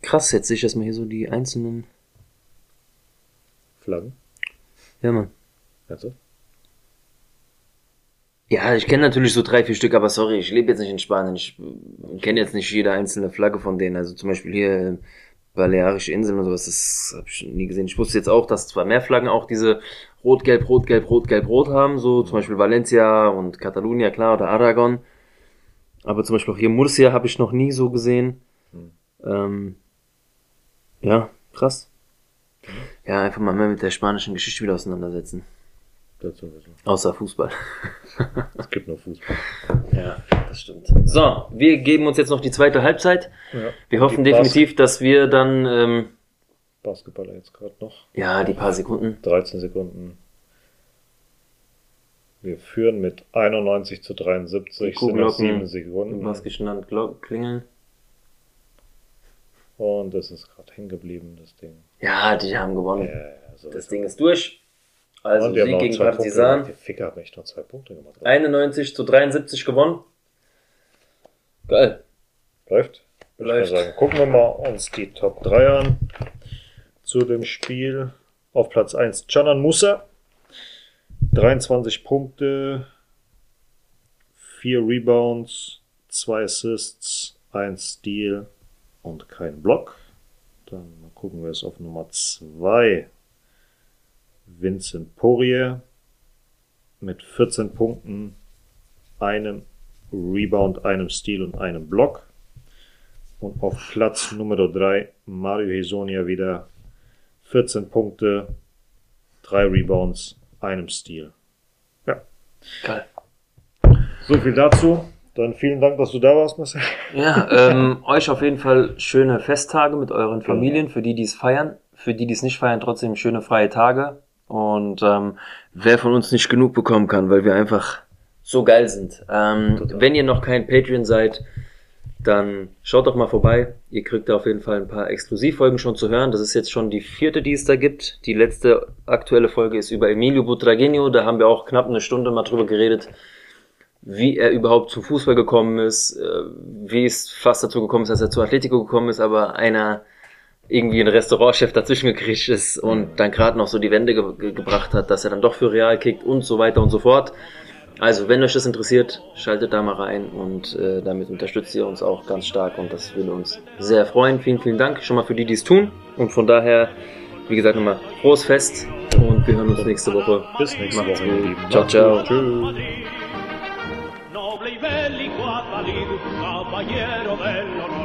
Krass, jetzt sehe ich erstmal hier so die einzelnen. Flaggen. Ja, Mann. Also, Ja, ich kenne natürlich so drei, vier Stück, aber sorry, ich lebe jetzt nicht in Spanien. Ich kenne jetzt nicht jede einzelne Flagge von denen. Also zum Beispiel hier Balearische Inseln und sowas, das habe ich nie gesehen. Ich wusste jetzt auch, dass zwar mehr Flaggen auch diese Rot-Gelb, Rot-Gelb, Rot-Gelb, Rot haben, so zum Beispiel Valencia und Catalunya, klar, oder Aragon. Aber zum Beispiel auch hier Murcia habe ich noch nie so gesehen. Hm. Ähm, ja, krass. Ja, einfach mal mehr mit der spanischen Geschichte wieder auseinandersetzen. Dazu wissen. Außer Fußball. Es gibt nur Fußball. Ja, das stimmt. So, wir geben uns jetzt noch die zweite Halbzeit. Ja. Wir hoffen definitiv, dass wir dann, ähm, Bas Basketballer jetzt gerade noch. ja, die paar Sekunden. 13 Sekunden. Wir führen mit 91 zu 73. Die sind noch Kuhglocken 7 im Sekunden. baskischen Land glo- klingeln. Und es ist gerade hängen geblieben, das Ding. Ja, die haben gewonnen. Ja, also Das Ding ist durch. Also haben Sieg gegen Punkte. Partizan. Die Ficker haben echt noch zwei Punkte gemacht. 91 zu 73 gewonnen. Geil. Läuft? Läuft. ich sagen. Gucken wir mal uns die Top 3 an zu dem Spiel. Auf Platz 1 Canan Musa. 23 Punkte, 4 Rebounds, 2 Assists, 1 Steal und kein Block. Dann gucken wir es auf Nummer 2. Vincent Poirier mit 14 Punkten, einem Rebound, einem Steal und einem Block. Und auf Platz Nummer 3 Mario Hesonia wieder 14 Punkte, 3 Rebounds, einem Steal. Ja. Geil. So viel dazu. Dann vielen Dank, dass du da warst, Marcel. Ja, ähm, euch auf jeden Fall schöne Festtage mit euren Familien, für die, die es feiern. Für die, die es nicht feiern, trotzdem schöne freie Tage. Und ähm, wer von uns nicht genug bekommen kann, weil wir einfach so geil sind. Ähm, wenn ihr noch kein Patreon seid, dann schaut doch mal vorbei. Ihr kriegt da auf jeden Fall ein paar Exklusivfolgen schon zu hören. Das ist jetzt schon die vierte, die es da gibt. Die letzte aktuelle Folge ist über Emilio Butragueño. Da haben wir auch knapp eine Stunde mal drüber geredet, wie er überhaupt zum Fußball gekommen ist, äh, wie es fast dazu gekommen ist, dass er zu Atletico gekommen ist, aber einer irgendwie ein Restaurantchef dazwischen gekriegt ist und dann gerade noch so die Wende ge ge gebracht hat, dass er dann doch für Real kickt und so weiter und so fort. Also, wenn euch das interessiert, schaltet da mal rein und äh, damit unterstützt ihr uns auch ganz stark und das würde uns sehr freuen. Vielen, vielen Dank schon mal für die, die es tun und von daher, wie gesagt, nochmal frohes Fest und wir hören uns nächste Woche. Bis nächste Macht's Woche. gut. Ciao, ciao. Tschüss. Noble y bélico Atalid, caballero del honor.